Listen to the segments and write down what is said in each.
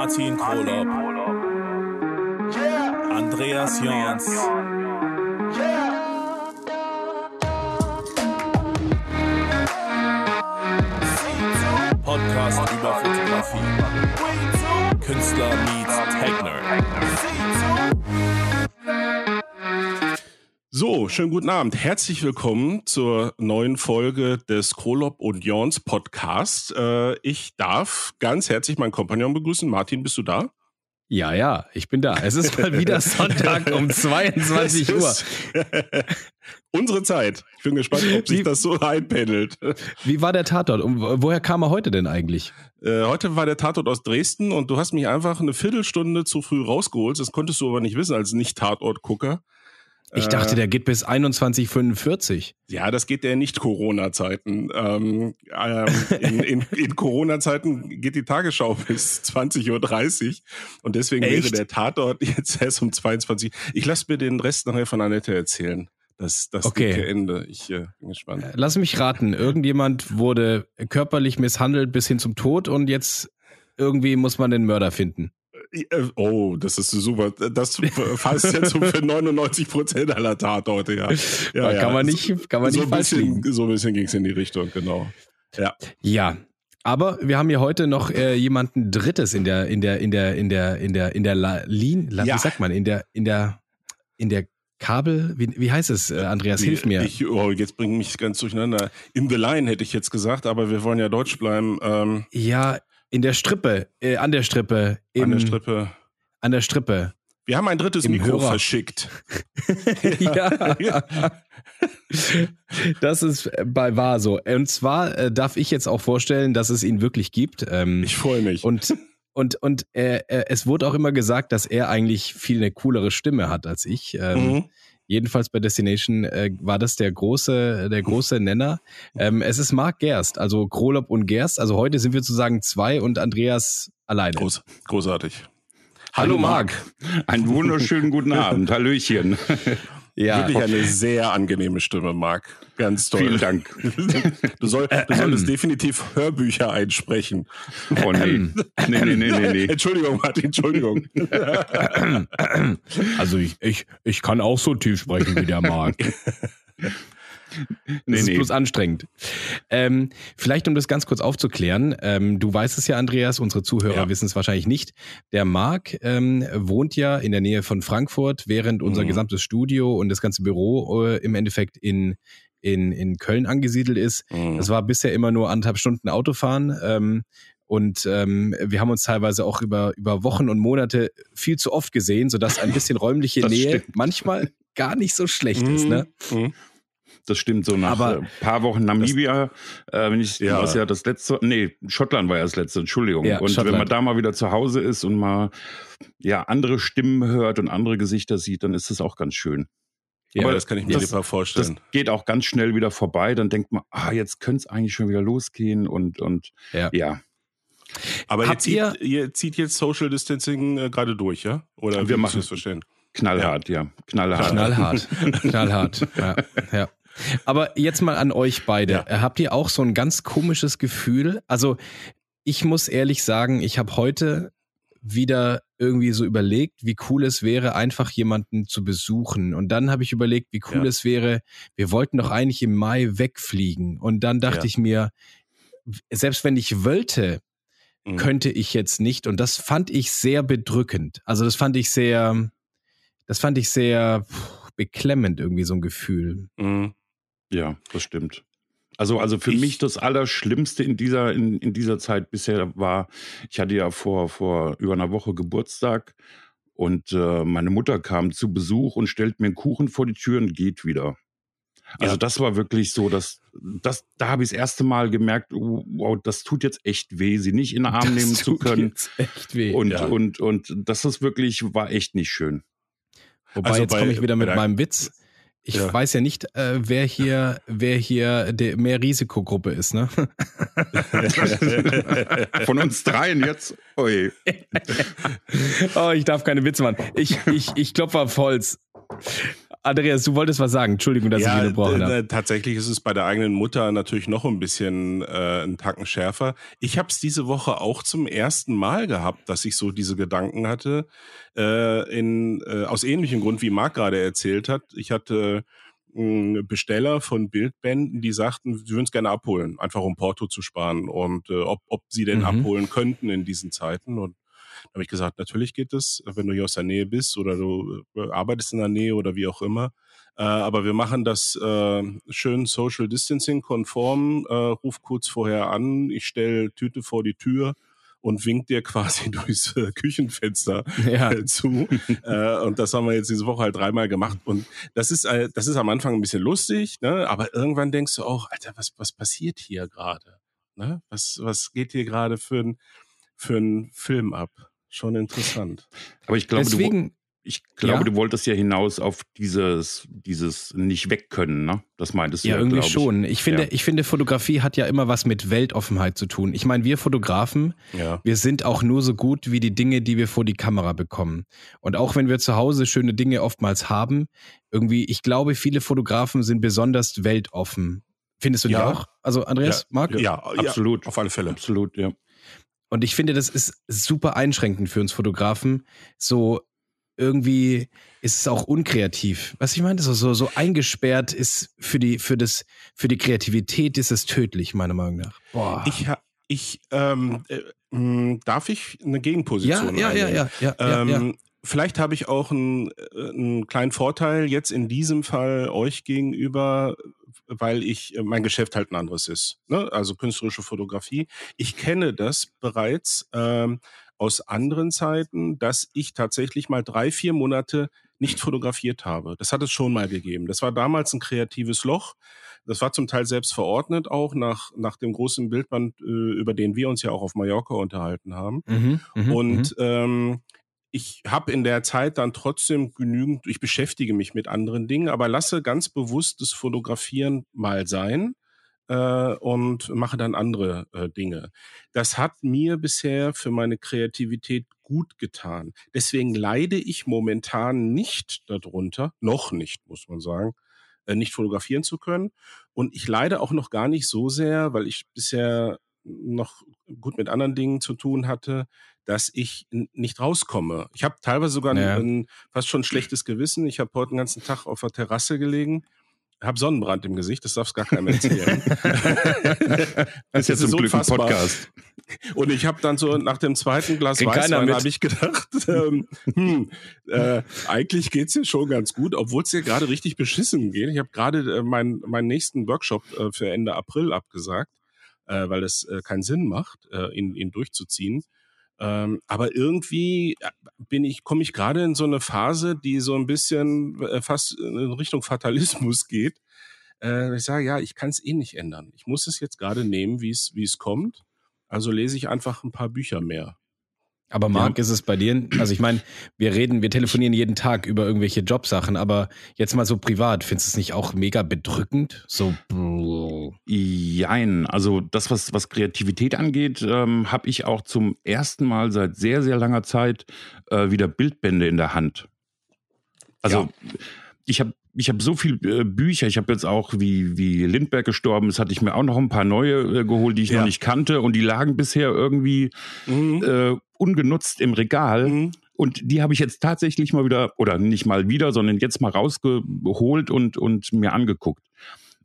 Martin Krolop, Andreas Jons. Podcast über Fotografie. Künstler meets Techner. So, schönen guten Abend. Herzlich willkommen zur neuen Folge des Krolop und Jorns Podcast. Äh, ich darf ganz herzlich meinen Kompagnon begrüßen. Martin, bist du da? Ja, ja, ich bin da. Es ist mal wieder Sonntag um 22 Uhr. Unsere Zeit. Ich bin gespannt, ob sich wie, das so einpendelt. Wie war der Tatort? Um, woher kam er heute denn eigentlich? Äh, heute war der Tatort aus Dresden und du hast mich einfach eine Viertelstunde zu früh rausgeholt. Das konntest du aber nicht wissen als Nicht-Tatort-Gucker. Ich dachte, der geht bis 21.45. Ja, das geht der Nicht-Corona-Zeiten. Ähm, ähm, in in, in Corona-Zeiten geht die Tagesschau bis 20.30 Uhr und deswegen Echt? wäre der Tatort jetzt erst um 22 Ich lasse mir den Rest nachher von Annette erzählen. Das, das okay. dicke Ende. Ich äh, bin gespannt. Lass mich raten. Irgendjemand wurde körperlich misshandelt bis hin zum Tod und jetzt irgendwie muss man den Mörder finden. Äh, oh, das ist super. Das fasst jetzt so für 99 Prozent aller Tatorte, ja. ja, ja. Kann man nicht, kann man so nicht ein bisschen, So ein bisschen ging es in die Richtung, genau. Ja. Ja. Aber wir haben hier heute noch äh, jemanden Drittes in der, in der, in der, in der, in der, in der La Lin, La, ja. wie sagt man, in der, in der, in der Kabel, wie, wie heißt es, äh, Andreas, hilf mir. Ich, oh, jetzt bringe mich ganz durcheinander. In the line hätte ich jetzt gesagt, aber wir wollen ja Deutsch bleiben. Ähm, ja, in der Strippe, äh, an der Strippe. Im, an der Strippe. An der Strippe. Wir haben ein drittes Im Mikro Hörer. verschickt. ja. ja. Das ist bei wahr so. Und zwar äh, darf ich jetzt auch vorstellen, dass es ihn wirklich gibt. Ähm, ich freue mich. Und und und äh, äh, es wurde auch immer gesagt, dass er eigentlich viel eine coolere Stimme hat als ich. Ähm, mhm. Jedenfalls bei Destination äh, war das der große, der große Nenner. Ähm, es ist Marc Gerst, also Krolop und Gerst. Also heute sind wir sozusagen zwei und Andreas alleine. Groß, großartig. Hallo, Hallo Marc. Einen wunderschönen guten Abend. Hallöchen. Ja, Wirklich eine sehr angenehme Stimme, Marc. Ganz toll. Vielen Dank. Du, soll, du solltest definitiv Hörbücher einsprechen. Oh nee. nee, nee, nee, nee, nee. Entschuldigung, Martin, Entschuldigung. Also ich, ich, ich kann auch so tief sprechen wie der Marc. Nee, das ist nee. bloß anstrengend. Ähm, vielleicht, um das ganz kurz aufzuklären, ähm, du weißt es ja, Andreas, unsere Zuhörer ja. wissen es wahrscheinlich nicht. Der Marc ähm, wohnt ja in der Nähe von Frankfurt, während unser mhm. gesamtes Studio und das ganze Büro äh, im Endeffekt in, in, in Köln angesiedelt ist. Mhm. Das war bisher immer nur anderthalb Stunden Autofahren. Ähm, und ähm, wir haben uns teilweise auch über, über Wochen und Monate viel zu oft gesehen, sodass ein bisschen räumliche Nähe stimmt. manchmal gar nicht so schlecht mhm. ist. Ne? Das stimmt so nach ein äh, paar Wochen Namibia, äh, wenn ich ja. ja das letzte, nee, Schottland war ja das letzte, Entschuldigung. Ja, und Schottland. wenn man da mal wieder zu Hause ist und mal ja andere Stimmen hört und andere Gesichter sieht, dann ist das auch ganz schön. Ja, Aber das kann ich mir das, vorstellen. Das geht auch ganz schnell wieder vorbei. Dann denkt man, ah, jetzt könnte es eigentlich schon wieder losgehen und und ja. ja. Aber ihr zieht, ihr, ihr zieht, jetzt Social Distancing äh, gerade durch, ja? Oder wir machen es verstehen? Knallhart, ja. ja. Knallhart. Knallhart. Knallhart. Ja. ja. Aber jetzt mal an euch beide. Ja. Habt ihr auch so ein ganz komisches Gefühl? Also ich muss ehrlich sagen, ich habe heute wieder irgendwie so überlegt, wie cool es wäre, einfach jemanden zu besuchen. Und dann habe ich überlegt, wie cool ja. es wäre, wir wollten doch eigentlich im Mai wegfliegen. Und dann dachte ja. ich mir, selbst wenn ich wollte, mhm. könnte ich jetzt nicht. Und das fand ich sehr bedrückend. Also das fand ich sehr, das fand ich sehr beklemmend irgendwie so ein Gefühl. Mhm. Ja, das stimmt. Also, also für ich, mich das Allerschlimmste in dieser, in, in dieser Zeit bisher war, ich hatte ja vor, vor über einer Woche Geburtstag und äh, meine Mutter kam zu Besuch und stellt mir einen Kuchen vor die Tür und geht wieder. Also ja. das war wirklich so, dass das, da habe ich das erste Mal gemerkt, oh, wow, das tut jetzt echt weh, sie nicht in den Arm das nehmen zu können. Jetzt echt weh. Und, ja. und, und das ist wirklich, war echt nicht schön. Wobei, also jetzt komme ich wieder mit meinem Witz. Ich ja. weiß ja nicht, äh, wer hier, wer hier der mehr Risikogruppe ist, ne? Von uns dreien jetzt. Ui. oh, ich darf keine Witze machen. Ich, ich, ich klopfe auf Holz. Andreas, du wolltest was sagen. Entschuldigung, dass ja, ich unterbrochen habe. Tatsächlich ist es bei der eigenen Mutter natürlich noch ein bisschen äh, ein Tacken schärfer. Ich habe es diese Woche auch zum ersten Mal gehabt, dass ich so diese Gedanken hatte. Äh, in, äh, aus ähnlichem Grund, wie Marc gerade erzählt hat. Ich hatte äh, Besteller von Bildbänden, die sagten, sie würden es gerne abholen, einfach um Porto zu sparen und äh, ob, ob sie denn mhm. abholen könnten in diesen Zeiten. Und da habe ich gesagt, natürlich geht es, wenn du hier aus der Nähe bist oder du äh, arbeitest in der Nähe oder wie auch immer. Äh, aber wir machen das äh, schön Social Distancing konform. Äh, ruf kurz vorher an, ich stelle Tüte vor die Tür und winkt dir quasi durchs äh, Küchenfenster ja. äh, zu. und das haben wir jetzt diese Woche halt dreimal gemacht. Und das ist, das ist am Anfang ein bisschen lustig, ne? aber irgendwann denkst du auch, Alter, was, was passiert hier gerade? Ne? Was, was geht hier gerade für ein, für ein Film ab? Schon interessant. Aber ich glaube, Deswegen, du, ich glaube, ja? du wolltest ja hinaus auf dieses, dieses nicht wegkönnen, ne? Das meintest du ja, ja irgendwie ich. schon. Ich finde, ja. ich finde, Fotografie hat ja immer was mit Weltoffenheit zu tun. Ich meine, wir Fotografen, ja. wir sind auch nur so gut wie die Dinge, die wir vor die Kamera bekommen. Und auch wenn wir zu Hause schöne Dinge oftmals haben, irgendwie, ich glaube, viele Fotografen sind besonders weltoffen. Findest du ja. die auch? Also, Andreas, Marc? Ja, absolut. Auf alle Fälle. Absolut, ja. Und ich finde, das ist super einschränkend für uns Fotografen, so irgendwie ist es auch unkreativ. Was ich meine, so, so, so eingesperrt ist für die, für das, für die Kreativität ist es tödlich, meiner Meinung nach. Boah. Ich, ich, ähm, äh, hm, darf ich eine Gegenposition ja, ja, ja, ja, ja, ähm, ja, ja. Vielleicht habe ich auch einen, äh, einen kleinen Vorteil jetzt in diesem Fall euch gegenüber, weil ich äh, mein Geschäft halt ein anderes ist. Ne? Also künstlerische Fotografie. Ich kenne das bereits ähm, aus anderen Zeiten, dass ich tatsächlich mal drei, vier Monate nicht fotografiert habe. Das hat es schon mal gegeben. Das war damals ein kreatives Loch. Das war zum Teil selbst verordnet auch nach, nach dem großen Bildband, äh, über den wir uns ja auch auf Mallorca unterhalten haben. Mhm, mh, und mh. Ähm, ich habe in der Zeit dann trotzdem genügend, ich beschäftige mich mit anderen Dingen, aber lasse ganz bewusst das Fotografieren mal sein äh, und mache dann andere äh, Dinge. Das hat mir bisher für meine Kreativität gut getan. Deswegen leide ich momentan nicht darunter, noch nicht, muss man sagen, äh, nicht fotografieren zu können. Und ich leide auch noch gar nicht so sehr, weil ich bisher noch gut mit anderen Dingen zu tun hatte, dass ich nicht rauskomme. Ich habe teilweise sogar ja. ein, fast schon schlechtes Gewissen. Ich habe heute den ganzen Tag auf der Terrasse gelegen habe Sonnenbrand im Gesicht, das darfst gar keinem erzählen. das ist jetzt zum Glück ein Podcast. Und ich habe dann so nach dem zweiten Glas Krieg Weißwein habe ich gedacht, ähm, hm, äh, eigentlich geht's dir schon ganz gut, obwohl es dir gerade richtig beschissen geht. Ich habe gerade äh, meinen meinen nächsten Workshop äh, für Ende April abgesagt, äh, weil es äh, keinen Sinn macht, äh, ihn, ihn durchzuziehen. Ähm, aber irgendwie äh, bin ich, komme ich gerade in so eine Phase, die so ein bisschen äh, fast in Richtung Fatalismus geht. Äh, ich sage, ja, ich kann es eh nicht ändern. Ich muss es jetzt gerade nehmen, wie es wie es kommt. Also lese ich einfach ein paar Bücher mehr. Aber Marc, ja. ist es bei dir, also ich meine, wir reden, wir telefonieren jeden Tag über irgendwelche Jobsachen, aber jetzt mal so privat, findest du es nicht auch mega bedrückend? So. Jein. Also das, was, was Kreativität angeht, ähm, habe ich auch zum ersten Mal seit sehr, sehr langer Zeit äh, wieder Bildbände in der Hand. Also ja. ich habe ich habe so viele äh, Bücher. Ich habe jetzt auch, wie, wie Lindbergh gestorben ist, hatte ich mir auch noch ein paar neue äh, geholt, die ich ja. noch nicht kannte. Und die lagen bisher irgendwie mhm. äh, ungenutzt im Regal. Mhm. Und die habe ich jetzt tatsächlich mal wieder, oder nicht mal wieder, sondern jetzt mal rausgeholt und, und mir angeguckt.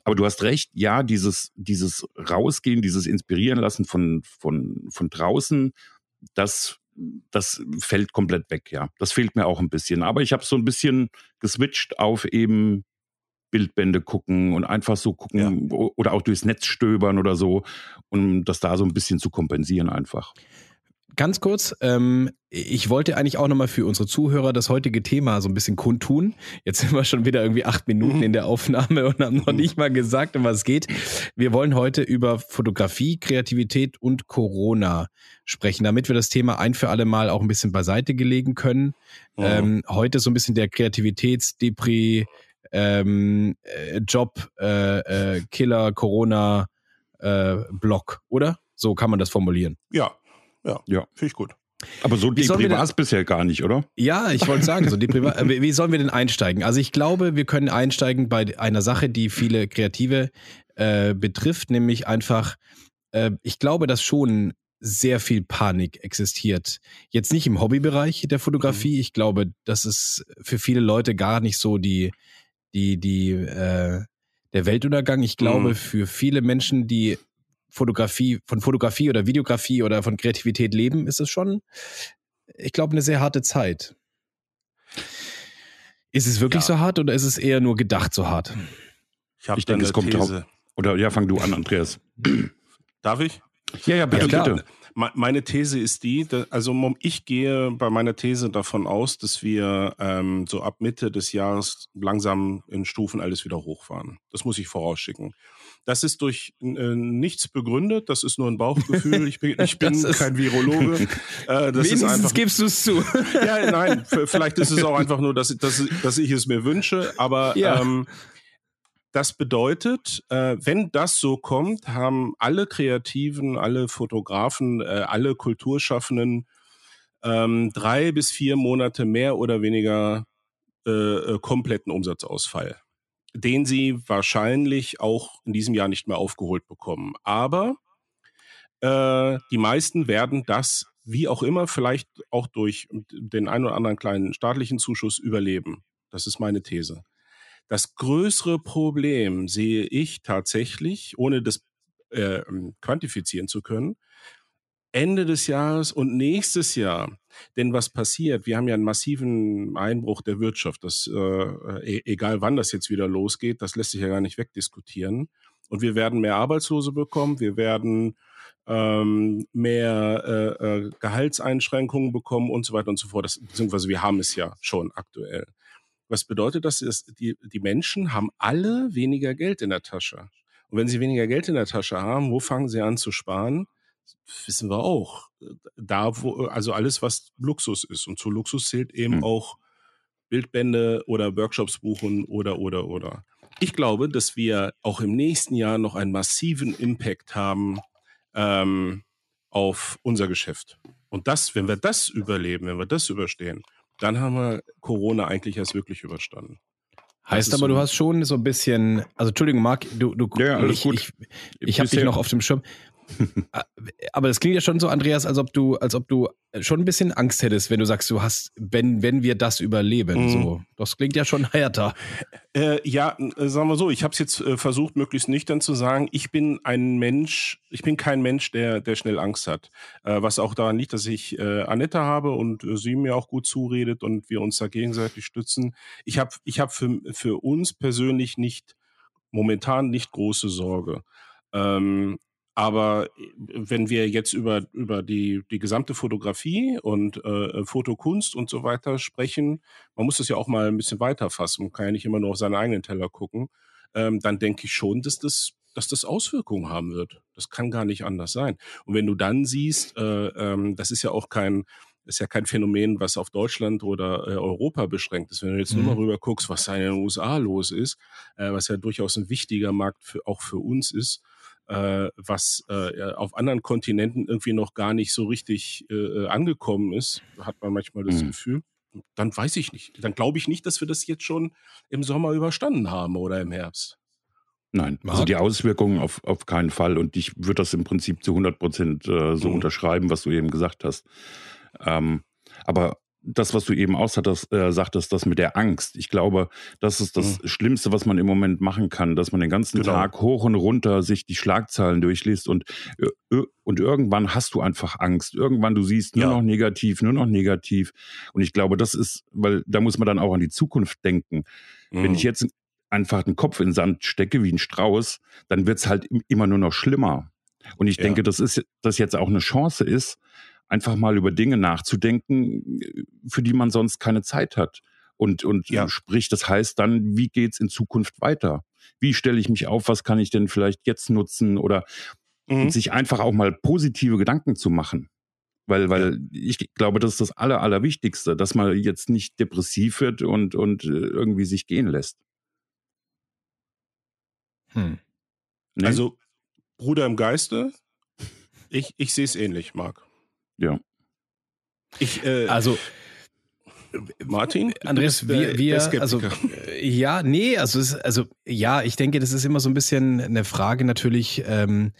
Aber du hast recht, ja, dieses, dieses Rausgehen, dieses Inspirieren lassen von, von, von draußen, das das fällt komplett weg, ja. Das fehlt mir auch ein bisschen. Aber ich habe so ein bisschen geswitcht auf eben Bildbände gucken und einfach so gucken ja. oder auch durchs Netz stöbern oder so, um das da so ein bisschen zu kompensieren einfach. Ganz kurz, ähm, ich wollte eigentlich auch nochmal für unsere Zuhörer das heutige Thema so ein bisschen kundtun. Jetzt sind wir schon wieder irgendwie acht Minuten in der Aufnahme und haben noch nicht mal gesagt, um was es geht. Wir wollen heute über Fotografie, Kreativität und Corona sprechen, damit wir das Thema ein für alle Mal auch ein bisschen beiseite gelegen können. Mhm. Ähm, heute so ein bisschen der Kreativitätsdepri, ähm, äh, Job, äh, äh, Killer, Corona, äh, Block, oder? So kann man das formulieren. Ja, ja, ja. finde ich gut. Aber so deep war es bisher gar nicht, oder? Ja, ich wollte sagen, so Privat. Äh, wie sollen wir denn einsteigen? Also ich glaube, wir können einsteigen bei einer Sache, die viele Kreative äh, betrifft, nämlich einfach, äh, ich glaube, dass schon sehr viel Panik existiert. Jetzt nicht im Hobbybereich der Fotografie. Mhm. Ich glaube, das ist für viele Leute gar nicht so die, die, die, äh, der Weltuntergang. Ich glaube, mhm. für viele Menschen, die Fotografie, von Fotografie oder Videografie oder von Kreativität leben, ist es schon, ich glaube, eine sehr harte Zeit. Ist es wirklich ja. so hart oder ist es eher nur gedacht so hart? Ich, ich denke, es kommt drauf. Oder ja, fang du an, Andreas. Darf ich? Ja, ja, bitte, ja, bitte. Meine These ist die, also ich gehe bei meiner These davon aus, dass wir ähm, so ab Mitte des Jahres langsam in Stufen alles wieder hochfahren. Das muss ich vorausschicken. Das ist durch äh, nichts begründet, das ist nur ein Bauchgefühl. Ich bin, ich bin kein Virologe. Äh, das Wenigstens ist einfach, gibst du es zu. ja, nein, vielleicht ist es auch einfach nur, dass, dass, dass ich es mir wünsche, aber ja. ähm, das bedeutet, äh, wenn das so kommt, haben alle Kreativen, alle Fotografen, äh, alle Kulturschaffenden ähm, drei bis vier Monate mehr oder weniger äh, äh kompletten Umsatzausfall den sie wahrscheinlich auch in diesem Jahr nicht mehr aufgeholt bekommen. Aber äh, die meisten werden das, wie auch immer, vielleicht auch durch den einen oder anderen kleinen staatlichen Zuschuss überleben. Das ist meine These. Das größere Problem sehe ich tatsächlich, ohne das äh, quantifizieren zu können, Ende des Jahres und nächstes Jahr. Denn was passiert? Wir haben ja einen massiven Einbruch der Wirtschaft. Das, äh, e, egal wann das jetzt wieder losgeht, das lässt sich ja gar nicht wegdiskutieren. Und wir werden mehr Arbeitslose bekommen. Wir werden ähm, mehr äh, äh, Gehaltseinschränkungen bekommen und so weiter und so fort. Das, beziehungsweise wir haben es ja schon aktuell. Was bedeutet das? Ist, die, die Menschen haben alle weniger Geld in der Tasche. Und wenn sie weniger Geld in der Tasche haben, wo fangen sie an zu sparen? Wissen wir auch. Da, wo, also alles, was Luxus ist. Und zu Luxus zählt eben mhm. auch Bildbände oder Workshops buchen oder, oder, oder. Ich glaube, dass wir auch im nächsten Jahr noch einen massiven Impact haben ähm, auf unser Geschäft. Und das, wenn wir das überleben, wenn wir das überstehen, dann haben wir Corona eigentlich erst wirklich überstanden. Heißt aber, so du hast schon so ein bisschen, also Entschuldigung, Marc, du, du ja, alles ich, gut. ich, ich habe dich noch auf dem Schirm. Ah, aber das klingt ja schon so, Andreas, als ob du, als ob du schon ein bisschen Angst hättest, wenn du sagst, du hast, wenn, wenn wir das überleben. Mhm. So, das klingt ja schon härter. Äh, ja, äh, sagen wir so, ich habe es jetzt äh, versucht, möglichst nüchtern zu sagen. Ich bin ein Mensch, ich bin kein Mensch, der, der schnell Angst hat. Äh, was auch daran liegt, dass ich äh, Annette habe und äh, sie mir auch gut zuredet und wir uns da gegenseitig stützen. Ich habe ich hab für, für uns persönlich nicht momentan nicht große Sorge. Ähm, aber äh, wenn wir jetzt über, über die, die gesamte Fotografie und äh, Fotokunst und so weiter sprechen, man muss das ja auch mal ein bisschen weiter fassen, man kann ja nicht immer nur auf seine eigenen Teller gucken, ähm, dann denke ich schon, dass das, dass das Auswirkungen haben wird. Das kann gar nicht anders sein. Und wenn du dann siehst, äh, ähm, das ist ja auch kein, ist ja kein Phänomen, was auf Deutschland oder äh, Europa beschränkt ist. Wenn du jetzt mhm. nur mal rüber guckst, was da in den USA los ist, äh, was ja durchaus ein wichtiger Markt für, auch für uns ist, äh, was äh, auf anderen Kontinenten irgendwie noch gar nicht so richtig äh, angekommen ist, hat man manchmal das mhm. Gefühl. Dann weiß ich nicht. Dann glaube ich nicht, dass wir das jetzt schon im Sommer überstanden haben oder im Herbst. Nein, also die Auswirkungen auf, auf keinen Fall. Und ich würde das im Prinzip zu 100 Prozent äh, so mhm. unterschreiben, was du eben gesagt hast. Ähm, aber das, was du eben auch sagtest, äh, sagtest, das mit der Angst. Ich glaube, das ist das mhm. Schlimmste, was man im Moment machen kann, dass man den ganzen genau. Tag hoch und runter sich die Schlagzeilen durchliest und, äh, und irgendwann hast du einfach Angst. Irgendwann du siehst nur ja. noch negativ, nur noch negativ. Und ich glaube, das ist, weil da muss man dann auch an die Zukunft denken. Mhm. Wenn ich jetzt einfach den Kopf in den Sand stecke wie ein Strauß, dann wird's halt immer nur noch schlimmer. Und ich ja. denke, dass ist, das jetzt auch eine Chance ist, einfach mal über Dinge nachzudenken, für die man sonst keine Zeit hat. Und, und ja. sprich, das heißt dann, wie geht's in Zukunft weiter? Wie stelle ich mich auf? Was kann ich denn vielleicht jetzt nutzen? Oder mhm. sich einfach auch mal positive Gedanken zu machen. Weil, weil ich glaube, das ist das Aller, Allerwichtigste, dass man jetzt nicht depressiv wird und, und äh, irgendwie sich gehen lässt. Hm. Nee? Also, Bruder im Geiste, ich, ich sehe es ähnlich, Marc. Ja. Ich, äh, also Martin? Andreas, wir, wir also äh, ja, nee, also es, also ja, ich denke, das ist immer so ein bisschen eine Frage natürlich. Ähm,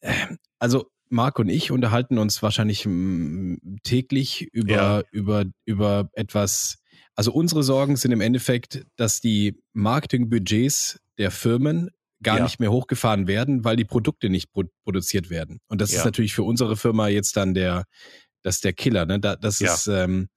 äh, also Marc und ich unterhalten uns wahrscheinlich täglich über ja. über über etwas. Also unsere Sorgen sind im Endeffekt, dass die Marketingbudgets der Firmen gar ja. nicht mehr hochgefahren werden, weil die Produkte nicht pro produziert werden. Und das ja. ist natürlich für unsere Firma jetzt dann der, das ist der Killer. Ne? Da, das ist ähm,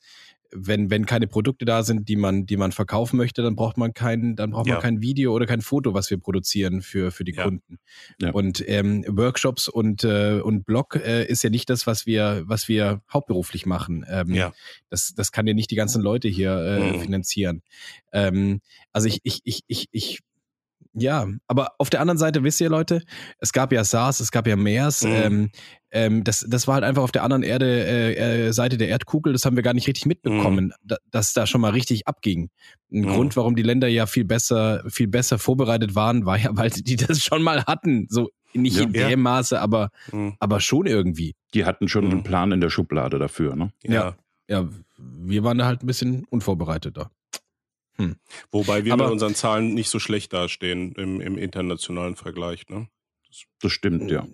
wenn, wenn keine Produkte da sind, die man, die man verkaufen möchte, dann braucht man kein, dann braucht ja. man kein Video oder kein Foto, was wir produzieren für, für die ja. Kunden. Ja. Und ähm, Workshops und, äh, und Blog äh, ist ja nicht das, was wir, was wir hauptberuflich machen. Ähm, ja. das, das kann ja nicht die ganzen Leute hier äh, mhm. finanzieren. Ähm, also ich, ich, ich, ich, ich ja, aber auf der anderen Seite wisst ihr Leute, es gab ja SARS, es gab ja MERS. Mhm. Ähm, ähm, das, das war halt einfach auf der anderen Erde, äh, äh, Seite der Erdkugel, das haben wir gar nicht richtig mitbekommen, mhm. da, dass da schon mal richtig abging. Ein mhm. Grund, warum die Länder ja viel besser, viel besser vorbereitet waren, war ja, weil die das schon mal hatten. So nicht ja, in dem ja. Maße, aber, mhm. aber schon irgendwie. Die hatten schon einen mhm. Plan in der Schublade dafür, ne? Ja. Ja, wir waren da halt ein bisschen unvorbereiteter. Hm. Wobei wir Aber, mit unseren Zahlen nicht so schlecht dastehen im, im internationalen Vergleich. Ne? Das, das stimmt, ja.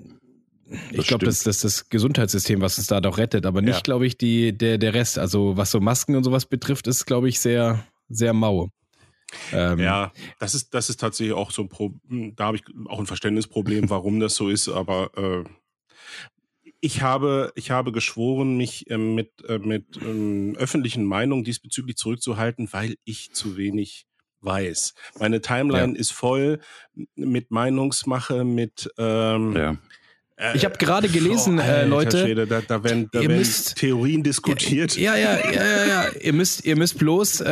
Das ich glaube, das, das ist das Gesundheitssystem, was uns da doch rettet, aber nicht, ja. glaube ich, die, der, der Rest. Also was so Masken und sowas betrifft, ist, glaube ich, sehr, sehr mau. Ähm, ja, das ist, das ist tatsächlich auch so ein Problem, da habe ich auch ein Verständnisproblem, warum das so ist, aber äh, ich habe, ich habe geschworen, mich äh, mit, äh, mit ähm, öffentlichen Meinungen diesbezüglich zurückzuhalten, weil ich zu wenig weiß. Meine Timeline ja. ist voll mit Meinungsmache, mit ähm, ja. Ich habe gerade gelesen, oh, äh, Leute. Schäde, da, da werden, da werden müsst, Theorien diskutiert. Ja, ja, ja, ja, ja. ihr müsst, ihr müsst bloß äh,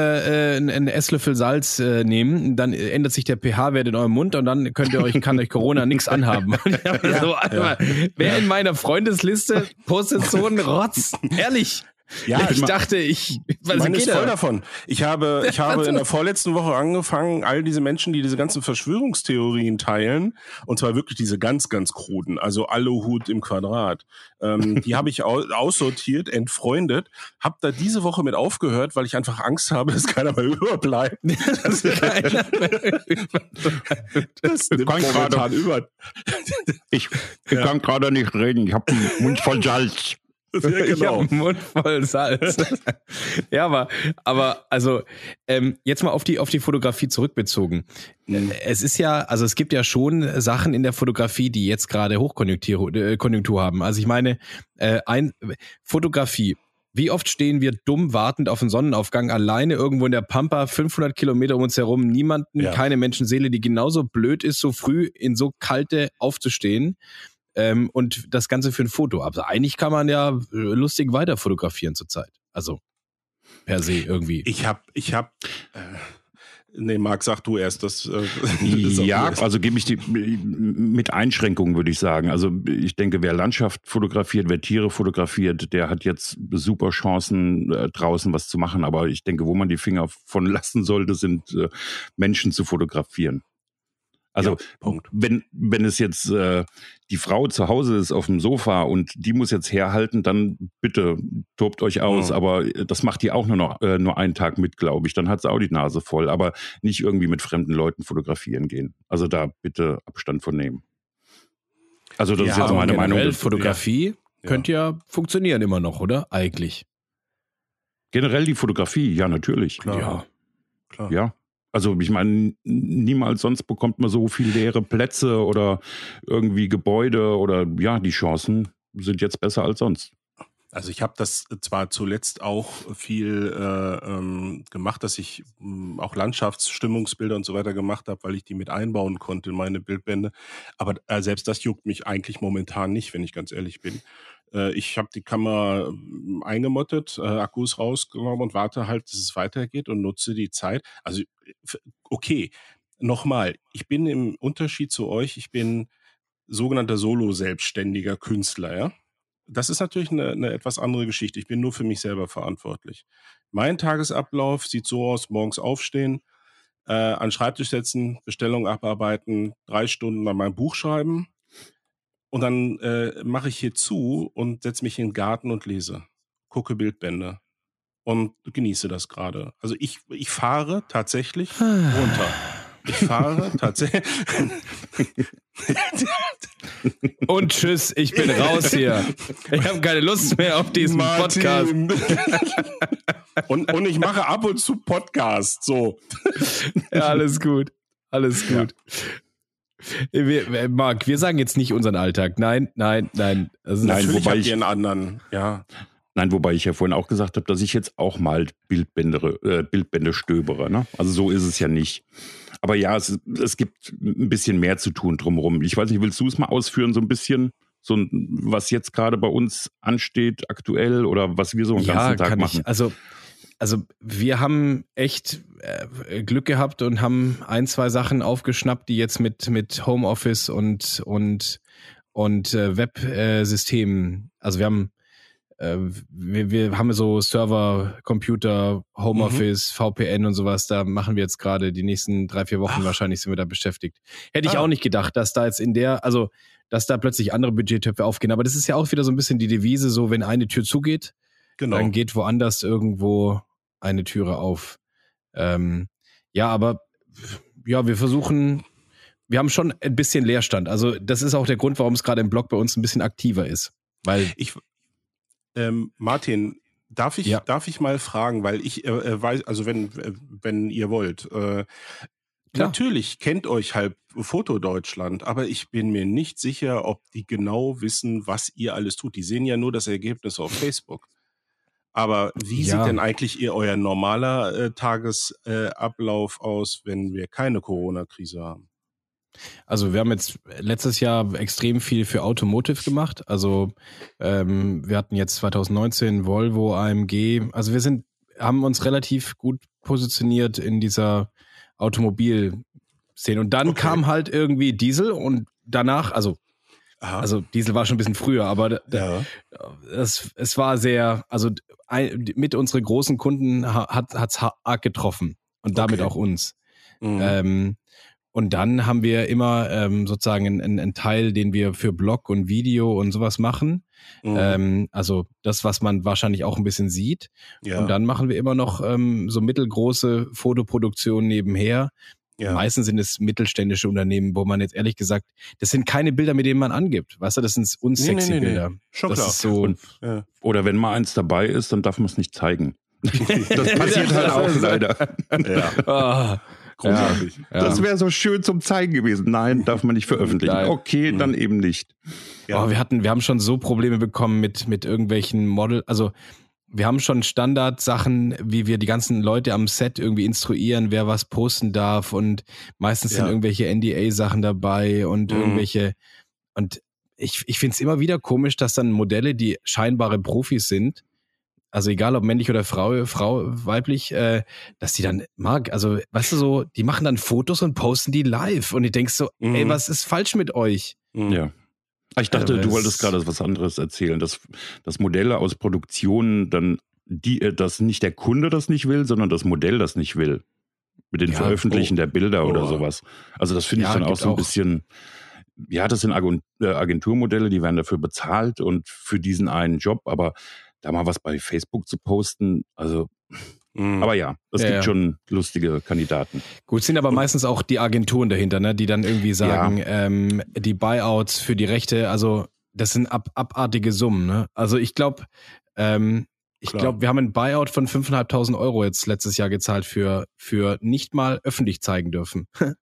einen, einen Esslöffel Salz äh, nehmen, dann ändert sich der pH-Wert in eurem Mund und dann könnt ihr euch, kann euch Corona nichts anhaben. ja, so, ja. Wer in meiner Freundesliste postet so einen Rotz? Ehrlich. Ja, ich dachte, ich was meine ist voll davon. Ich habe, ich habe in der vorletzten Woche angefangen, all diese Menschen, die diese ganzen Verschwörungstheorien teilen, und zwar wirklich diese ganz, ganz kruden, also Aluhut im Quadrat, ähm, die habe ich aussortiert, entfreundet, habe da diese Woche mit aufgehört, weil ich einfach Angst habe, dass keiner mehr überbleibt. das nimmt momentan über. Ich, ich ja. kann gerade nicht reden, ich habe einen Mund voll Salz. Ja, genau. Ich habe einen Mund voll Salz. ja, aber, aber also ähm, jetzt mal auf die auf die Fotografie zurückbezogen. Mhm. Es ist ja, also es gibt ja schon Sachen in der Fotografie, die jetzt gerade Hochkonjunktur äh, Konjunktur haben. Also ich meine, äh, ein Fotografie. Wie oft stehen wir dumm wartend auf den Sonnenaufgang alleine irgendwo in der Pampa, 500 Kilometer um uns herum, niemanden, ja. keine Menschenseele, die genauso blöd ist, so früh in so kalte aufzustehen ähm, und das Ganze für ein Foto. Aber also eigentlich kann man ja äh, lustig weiter fotografieren zurzeit. Also per se irgendwie. Ich habe, ich habe. Äh Nee, Marc, sag du erst. Das, äh, ja, also gebe ich die mit Einschränkungen, würde ich sagen. Also ich denke, wer Landschaft fotografiert, wer Tiere fotografiert, der hat jetzt super Chancen, äh, draußen was zu machen. Aber ich denke, wo man die Finger von lassen sollte, sind äh, Menschen zu fotografieren. Also ja, wenn wenn es jetzt äh, die Frau zu Hause ist auf dem Sofa und die muss jetzt herhalten, dann bitte tobt euch aus. Mhm. Aber das macht die auch nur noch äh, nur einen Tag mit, glaube ich. Dann hat sie auch die Nase voll. Aber nicht irgendwie mit fremden Leuten fotografieren gehen. Also da bitte Abstand von nehmen. Also das ja, ist jetzt meine Meinung. Fotografie ja. könnte ja funktionieren immer noch, oder? Eigentlich. Generell die Fotografie, ja natürlich. Klar. Ja. Klar. Ja. Also ich meine, niemals sonst bekommt man so viel leere Plätze oder irgendwie Gebäude oder ja, die Chancen sind jetzt besser als sonst. Also ich habe das zwar zuletzt auch viel äh, ähm, gemacht, dass ich mh, auch Landschaftsstimmungsbilder und so weiter gemacht habe, weil ich die mit einbauen konnte in meine Bildbände. Aber äh, selbst das juckt mich eigentlich momentan nicht, wenn ich ganz ehrlich bin. Äh, ich habe die Kamera ähm, eingemottet, äh, Akkus rausgenommen und warte halt, dass es weitergeht und nutze die Zeit. Also okay, nochmal, ich bin im Unterschied zu euch, ich bin sogenannter Solo-selbstständiger Künstler, ja. Das ist natürlich eine, eine etwas andere Geschichte. Ich bin nur für mich selber verantwortlich. Mein Tagesablauf sieht so aus: morgens aufstehen, äh, an Schreibtisch setzen, Bestellung abarbeiten, drei Stunden an meinem Buch schreiben, und dann äh, mache ich hier zu und setze mich in den Garten und lese. gucke Bildbände und genieße das gerade. Also ich, ich fahre tatsächlich runter. Ich fahre tatsächlich. Und tschüss, ich bin raus hier. Ich habe keine Lust mehr auf diesen Podcast. und, und ich mache ab und zu Podcast. So. Ja, alles gut. Alles gut. Wir, wir- Marc, wir sagen jetzt nicht unseren Alltag. Nein, nein, nein. Ist Nein, wobei ich- einen anderen. Ja. Nein, wobei ich ja vorhin auch gesagt habe, dass ich jetzt auch mal Bildbände, äh, Bildbände stöbere. Ne? Also so ist es ja nicht. Aber ja, es, es gibt ein bisschen mehr zu tun drumherum. Ich weiß nicht, willst du es mal ausführen, so ein bisschen? So was jetzt gerade bei uns ansteht, aktuell oder was wir so den ganzen Tag machen? Ich, also, also wir haben echt äh, Glück gehabt und haben ein, zwei Sachen aufgeschnappt, die jetzt mit, mit Homeoffice und, und, und äh, Web-Systemen, also wir haben äh, wir, wir haben so Server, Computer, Homeoffice, VPN und sowas. Da machen wir jetzt gerade die nächsten drei, vier Wochen Ach. wahrscheinlich sind wir da beschäftigt. Hätte ich Ah. auch nicht gedacht, dass da jetzt in der, also dass da plötzlich andere Budgettöpfe aufgehen. Aber das ist ja auch wieder so ein bisschen die Devise, so wenn eine Tür zugeht, Genau. dann geht woanders irgendwo eine Türe auf. Ähm, ja, aber ja, wir versuchen, wir haben schon ein bisschen Leerstand. Also das ist auch der Grund, warum es gerade im Blog bei uns ein bisschen aktiver ist. Weil, Ich, ähm, Martin, darf ich, Ja. darf ich mal fragen, weil ich äh, äh, weiß, also wenn, wenn ihr wollt, äh, Klar. natürlich kennt euch halt Foto Deutschland, aber ich bin mir nicht sicher, ob die genau wissen, was ihr alles tut. Die sehen ja nur das Ergebnis auf Facebook. Aber wie Ja. sieht denn eigentlich ihr euer normaler äh, Tagesablauf äh, aus, wenn wir keine Corona-Krise haben? Also wir haben jetzt letztes Jahr extrem viel für Automotive gemacht. Also ähm, wir hatten jetzt 2019 Volvo, AMG. Also wir sind, haben uns relativ gut positioniert in dieser Automobilszene. Und dann Okay. kam halt irgendwie Diesel und danach, also, Aha. also Diesel war schon ein bisschen früher, aber da- ja. es, es war sehr, also ein, mit unsere großen Kunden ha- hat hat's arg getroffen und damit Okay. auch uns. Mhm. Ähm, und dann haben wir immer ähm, sozusagen einen, einen- einen Teil, den wir für Blog und Video und sowas machen. Mhm. Ähm, also das, was man wahrscheinlich auch ein bisschen sieht. ja. Und dann machen wir immer noch ähm, so mittelgroße Fotoproduktionen nebenher. Ja. Meistens sind es mittelständische Unternehmen, wo man jetzt ehrlich gesagt, das sind keine Bilder, mit denen man angibt. Weißt du, das sind unsexy Nee, nee, nee, nee. Bilder. Schon das klar. ist so. Und- ja. Oder wenn mal eins dabei ist, dann darf man es nicht zeigen. Das passiert halt auch leider. ja. Ah, Großartig. ja. Das wäre so schön zum Zeigen gewesen. Nein, darf man nicht veröffentlichen. Nein. Okay, Mhm. dann eben nicht. Ja. Oh, wir hatten, wir haben schon so Probleme bekommen mit, mit irgendwelchen Model, also wir haben schon Standardsachen, wie wir die ganzen Leute am Set irgendwie instruieren, wer was posten darf und meistens sind Ja. irgendwelche NDA-Sachen dabei und Mhm. irgendwelche und ich, ich finde es immer wieder komisch, dass dann Modelle, die scheinbare Profis sind, also egal ob männlich oder Frau, Frau, weiblich, äh, dass die dann mag, also weißt du so, die machen dann Fotos und posten die live und ich denk so, Mhm. ey, was ist falsch mit euch? Mhm. Ja. Ich dachte, du es- wolltest gerade was anderes erzählen, dass, dass Modelle aus Produktionen dann, die, äh, dass nicht der Kunde das nicht will, sondern das Modell das nicht will. Mit den Ja, Veröffentlichen oh. der Bilder oder Oh. sowas. Also das finde ich Ja, dann auch so ein auch. bisschen, ja, das sind äh, Agenturmodelle, die werden dafür bezahlt und für diesen einen Job, aber da mal was bei Facebook zu posten, also, Mhm. aber ja, es Ja, gibt ja. schon lustige Kandidaten. Gut, sind aber meistens auch die Agenturen dahinter, ne, die dann irgendwie sagen, ähm, die Buyouts für die Rechte, also das sind ab, abartige Summen. Ne? Also ich glaube, ähm, ich glaube, wir haben ein Buyout von 5.500 Euro jetzt letztes Jahr gezahlt für, für nicht mal öffentlich zeigen dürfen.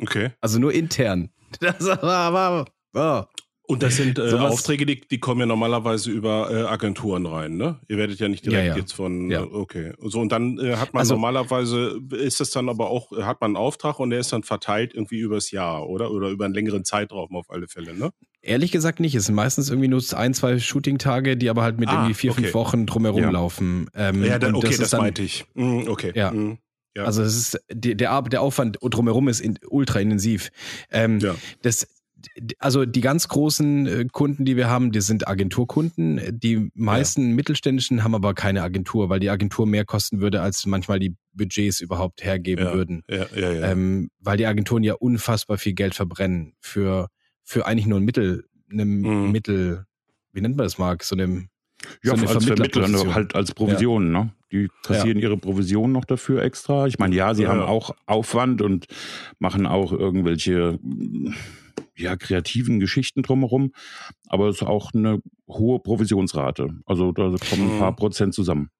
okay. Also nur intern. Das war, war, war. Und das sind äh, Sowas- Aufträge, die, die kommen ja normalerweise über äh, Agenturen rein, ne? Ihr werdet ja nicht direkt Ja, ja. jetzt von, Ja. okay. So, und dann äh, hat man Also- normalerweise, ist es dann aber auch, hat man einen Auftrag und der ist dann verteilt irgendwie übers Jahr, oder? Oder über einen längeren Zeitraum auf alle Fälle, ne? Ehrlich gesagt nicht. Es sind meistens irgendwie nur ein, zwei Shooting-Tage, die aber halt mit Ah, irgendwie vier, okay. fünf Wochen drumherum laufen. Ähm, Ja, dann, okay, ist das, dann- meinte ich. Mhm, okay. Ja. Mhm. Ja. Also es ist der, der Aufwand drumherum ist in, ultra intensiv. Ähm, Ja. das, also die ganz großen äh, Kunden, die wir haben, die sind Agenturkunden. Die meisten mittelständischen haben aber keine Agentur, weil die Agentur mehr kosten würde, als manchmal die Budgets überhaupt hergeben Ja. würden. ja, ja, ja. Ähm, weil die Agenturen ja unfassbar viel Geld verbrennen für, für eigentlich nur ein Mittel, einem Mhm. Mittel, wie nennt man das, Marc? So einem Ja, so als Vermittler, halt als Provision, ja. ne? Die kassieren ja. ihre Provision noch dafür extra. Ich meine, ja, sie ja. haben auch Aufwand und machen auch irgendwelche ja, kreativen Geschichten drumherum, aber es ist auch eine hohe Provisionsrate. Also da kommen ein paar mhm. Prozent zusammen.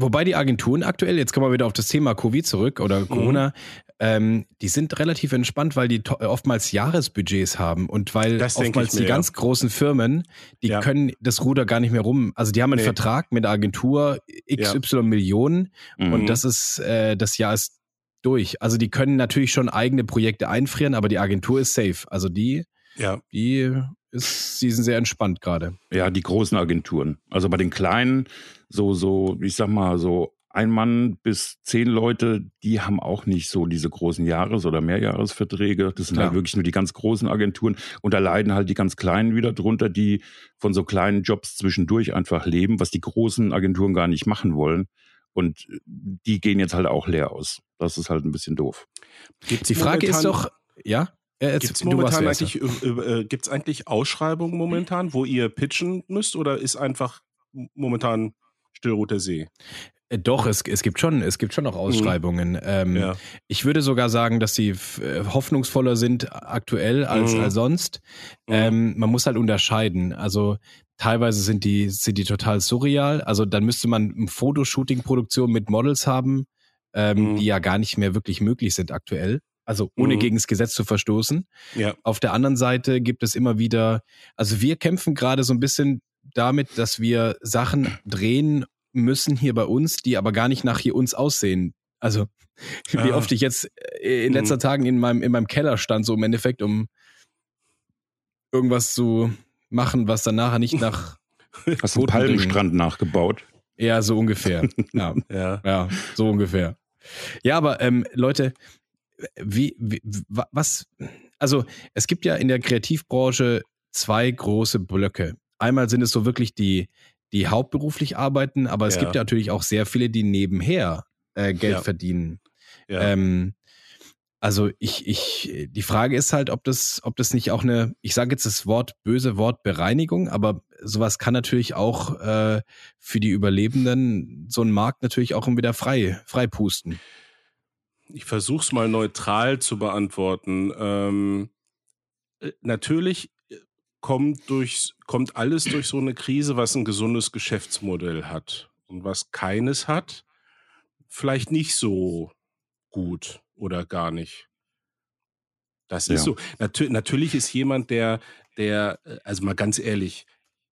Wobei die Agenturen aktuell, jetzt kommen wir wieder auf das Thema Covid zurück oder mhm. Corona, mhm. ähm, die sind relativ entspannt, weil die oftmals Jahresbudgets haben und weil das oftmals mir, die ja. ganz großen Firmen, die ja. können das Ruder gar nicht mehr rum. Also die haben einen nee. Vertrag mit der Agentur XY ja. Millionen mhm. und das ist, äh, das Jahr ist durch. Also die können natürlich schon eigene Projekte einfrieren, aber die Agentur ist safe. Also die, ja. die ist, sie sind sehr entspannt gerade. Ja, die großen Agenturen. Also bei den kleinen, so, so, ich sag mal, so ein Mann bis zehn Leute, die haben auch nicht so diese großen Jahres- oder Mehrjahresverträge. Das sind Klar. halt wirklich nur die ganz großen Agenturen. Und da leiden halt die ganz kleinen wieder drunter, die von so kleinen Jobs zwischendurch einfach leben, was die großen Agenturen gar nicht machen wollen. Und die gehen jetzt halt auch leer aus. Das ist halt ein bisschen doof. Gibt's die Frage ist doch, ja? Äh, gibt es momentan eigentlich, äh, äh, gibt's eigentlich Ausschreibungen momentan, wo ihr pitchen müsst oder ist einfach momentan Stillroter See? Äh, doch, es, es gibt schon, es gibt schon noch mhm. Ausschreibungen. Mhm. Ähm, ja. Ich würde sogar sagen, dass sie äh, hoffnungsvoller sind aktuell als, mhm. als sonst. Mhm. Ähm, man muss halt unterscheiden. Also teilweise sind die, sind die total surreal. Also dann müsste man eine Fotoshooting-Produktion mit Models haben, ähm, mhm. die ja gar nicht mehr wirklich möglich sind aktuell. Also ohne mhm. gegen das Gesetz zu verstoßen. Ja. Auf der anderen Seite gibt es immer wieder, also wir kämpfen gerade so ein bisschen damit, dass wir Sachen drehen müssen hier bei uns, die aber gar nicht nach hier uns aussehen. Also wie ah. oft ich jetzt äh, in letzter mhm. Tagen in meinem, in meinem Keller stand, so im Endeffekt, um irgendwas zu machen, was dann nachher nicht nach Hast du einen Palmenstrand nachgebaut? Ja, so ungefähr. Ja, ja. ja so ungefähr. Ja, aber ähm, Leute, wie, wie, was, also es gibt ja in der Kreativbranche zwei große Blöcke. Einmal sind es so wirklich die, die hauptberuflich arbeiten, aber es ja. gibt ja natürlich auch sehr viele, die nebenher äh, Geld ja. verdienen. Ja. Ähm, also ich, ich, die Frage ist halt, ob das, ob das nicht auch eine, ich sage jetzt das Wort, böse Wort Bereinigung, aber sowas kann natürlich auch äh, für die Überlebenden so einen Markt natürlich auch wieder frei, frei pusten ich versuche es mal neutral zu beantworten. Ähm, äh, natürlich äh, kommt, durch, kommt alles durch so eine Krise, was ein gesundes Geschäftsmodell hat. Und was keines hat, vielleicht nicht so gut oder gar nicht. Das ist ja. so. Natu natürlich ist jemand, der, der, äh, also mal ganz ehrlich,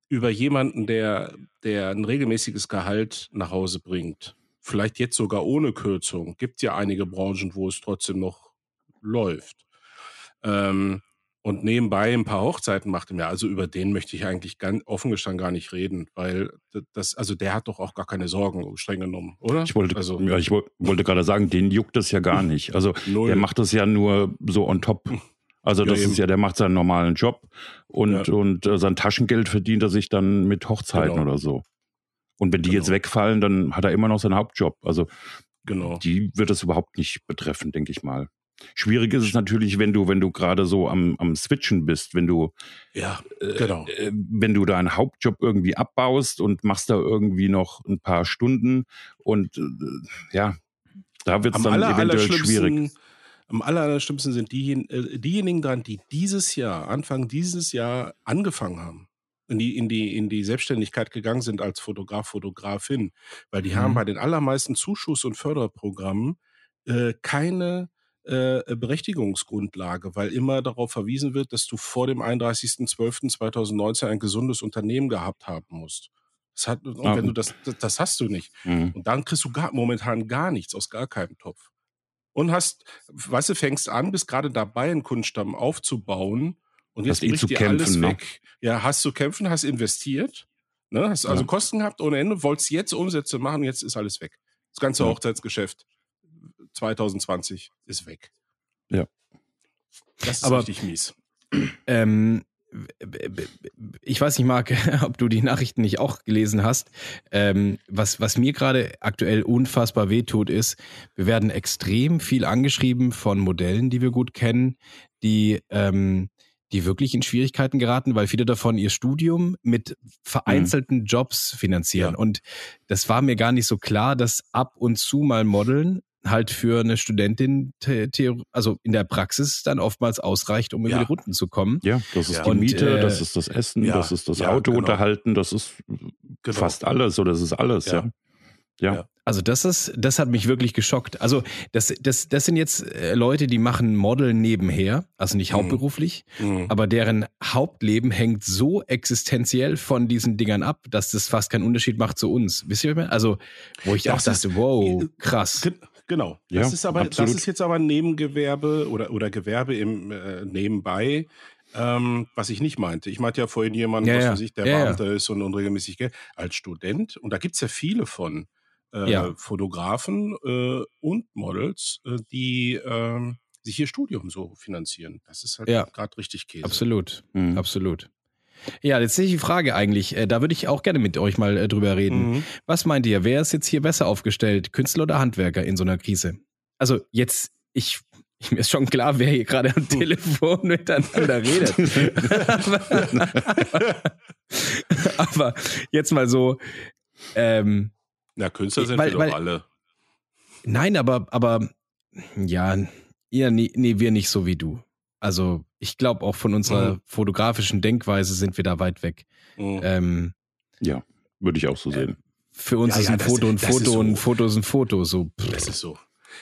über jemanden, der, der ein regelmäßiges Gehalt nach Hause bringt, vielleicht jetzt sogar ohne Kürzung. Gibt ja einige Branchen, wo es trotzdem noch läuft. Ähm, und nebenbei ein paar Hochzeiten macht im Jahr. Also über den möchte ich eigentlich ganz offen gestanden gar nicht reden, weil das, also der hat doch auch gar keine Sorgen streng genommen, oder? Ich wollte, also, ja, ich wollte gerade sagen, den juckt das ja gar nicht. Also Null. der macht das ja nur so on top. Also das ja, ist ja, der macht seinen normalen Job und, ja. und äh, sein Taschengeld verdient er sich dann mit Hochzeiten genau. oder so. Und wenn die genau. jetzt wegfallen, dann hat er immer noch seinen Hauptjob. Also genau. die wird es überhaupt nicht betreffen, denke ich mal. Schwierig ist es natürlich, wenn du, wenn du gerade so am, am Switchen bist, wenn du, ja, äh, genau. Äh, wenn du deinen Hauptjob irgendwie abbaust und machst da irgendwie noch ein paar Stunden und äh, ja, da wird es dann aller, eventuell schwierig. Am aller, allerschlimmsten sind die, äh, diejenigen dran, die dieses Jahr, Anfang dieses Jahr angefangen haben in die, in die, in die Selbstständigkeit gegangen sind als Fotograf, Fotografin, weil die mhm. haben bei den allermeisten Zuschuss- und Förderprogrammen äh, keine äh, Berechtigungsgrundlage, weil immer darauf verwiesen wird, dass du vor dem 31.12.2019 ein gesundes Unternehmen gehabt haben musst. Das hat, und wenn du das, das, hast du nicht. Mhm. Und dann kriegst du gar, momentan gar nichts aus gar keinem Topf. Und hast, weißt du, fängst an, bist gerade dabei, einen Kundenstamm aufzubauen und jetzt bricht dir kämpfen, alles ne? weg. Ja, hast zu kämpfen, hast investiert, ne? hast also ja. Kosten gehabt ohne Ende, wolltest jetzt Umsätze machen, jetzt ist alles weg. Das ganze ja. Hochzeitsgeschäft 2020 ist weg. Ja. Das ist Aber, richtig mies. Ähm, ich weiß nicht, Marc, ob du die Nachrichten nicht auch gelesen hast. Ähm, was, was mir gerade aktuell unfassbar wehtut, ist, wir werden extrem viel angeschrieben von Modellen, die wir gut kennen, die ähm, die wirklich in Schwierigkeiten geraten, weil viele davon ihr Studium mit vereinzelten mhm. Jobs finanzieren. Ja. Und das war mir gar nicht so klar, dass ab und zu mal Modeln halt für eine Studentin, also in der Praxis dann oftmals ausreicht, um ja. über die Runden zu kommen. Ja, das ist ja. die und, Miete, äh, das ist das Essen, ja, das ist das Auto genau. unterhalten, das ist genau. fast alles oder das ist alles, ja. Ja. Also das ist, das hat mich wirklich geschockt. Also das, das, das sind jetzt äh, Leute, die machen Model nebenher, also nicht mhm. hauptberuflich, mhm. aber deren Hauptleben hängt so existenziell von diesen Dingern ab, dass das fast keinen Unterschied macht zu uns. Wisst ihr, also wo ich auch dachte, wow, krass. Genau. Ja, das ist aber, absolut. das ist jetzt aber ein Nebengewerbe oder, oder Gewerbe im äh, Nebenbei. Ähm, was ich nicht meinte. Ich meinte ja vorhin jemanden, ja, was ja. sich der ja, Beamter ist und unregelmäßig Geld. Als Student, und da gibt es ja viele von, äh. Fotografen äh, und Models, äh, die ähm, sich ihr Studium so finanzieren. Das ist halt gerade richtig Käse. Absolut, mhm. absolut. Ja, jetzt sehe ich die Frage eigentlich, äh, da würde ich auch gerne mit euch mal äh, drüber reden. Mhm. Was meint ihr, wer ist jetzt hier besser aufgestellt, Künstler oder Handwerker in so einer Krise? Also jetzt, ich, ich mir ist schon klar, wer hier gerade am Telefon miteinander redet. aber, jetzt mal so, ähm, na, Künstler sind weil, wir weil, doch alle. Nein, aber, aber ja, ja nee, nee, wir nicht so wie du. Also ich glaube auch von unserer mhm. fotografischen Denkweise sind wir da weit weg. Mhm. Ähm, ja, würde ich auch so sehen. Äh, für uns ja, ist ein ja, Foto ein Foto so. und ein Foto ist ein Foto. So. Das ist so.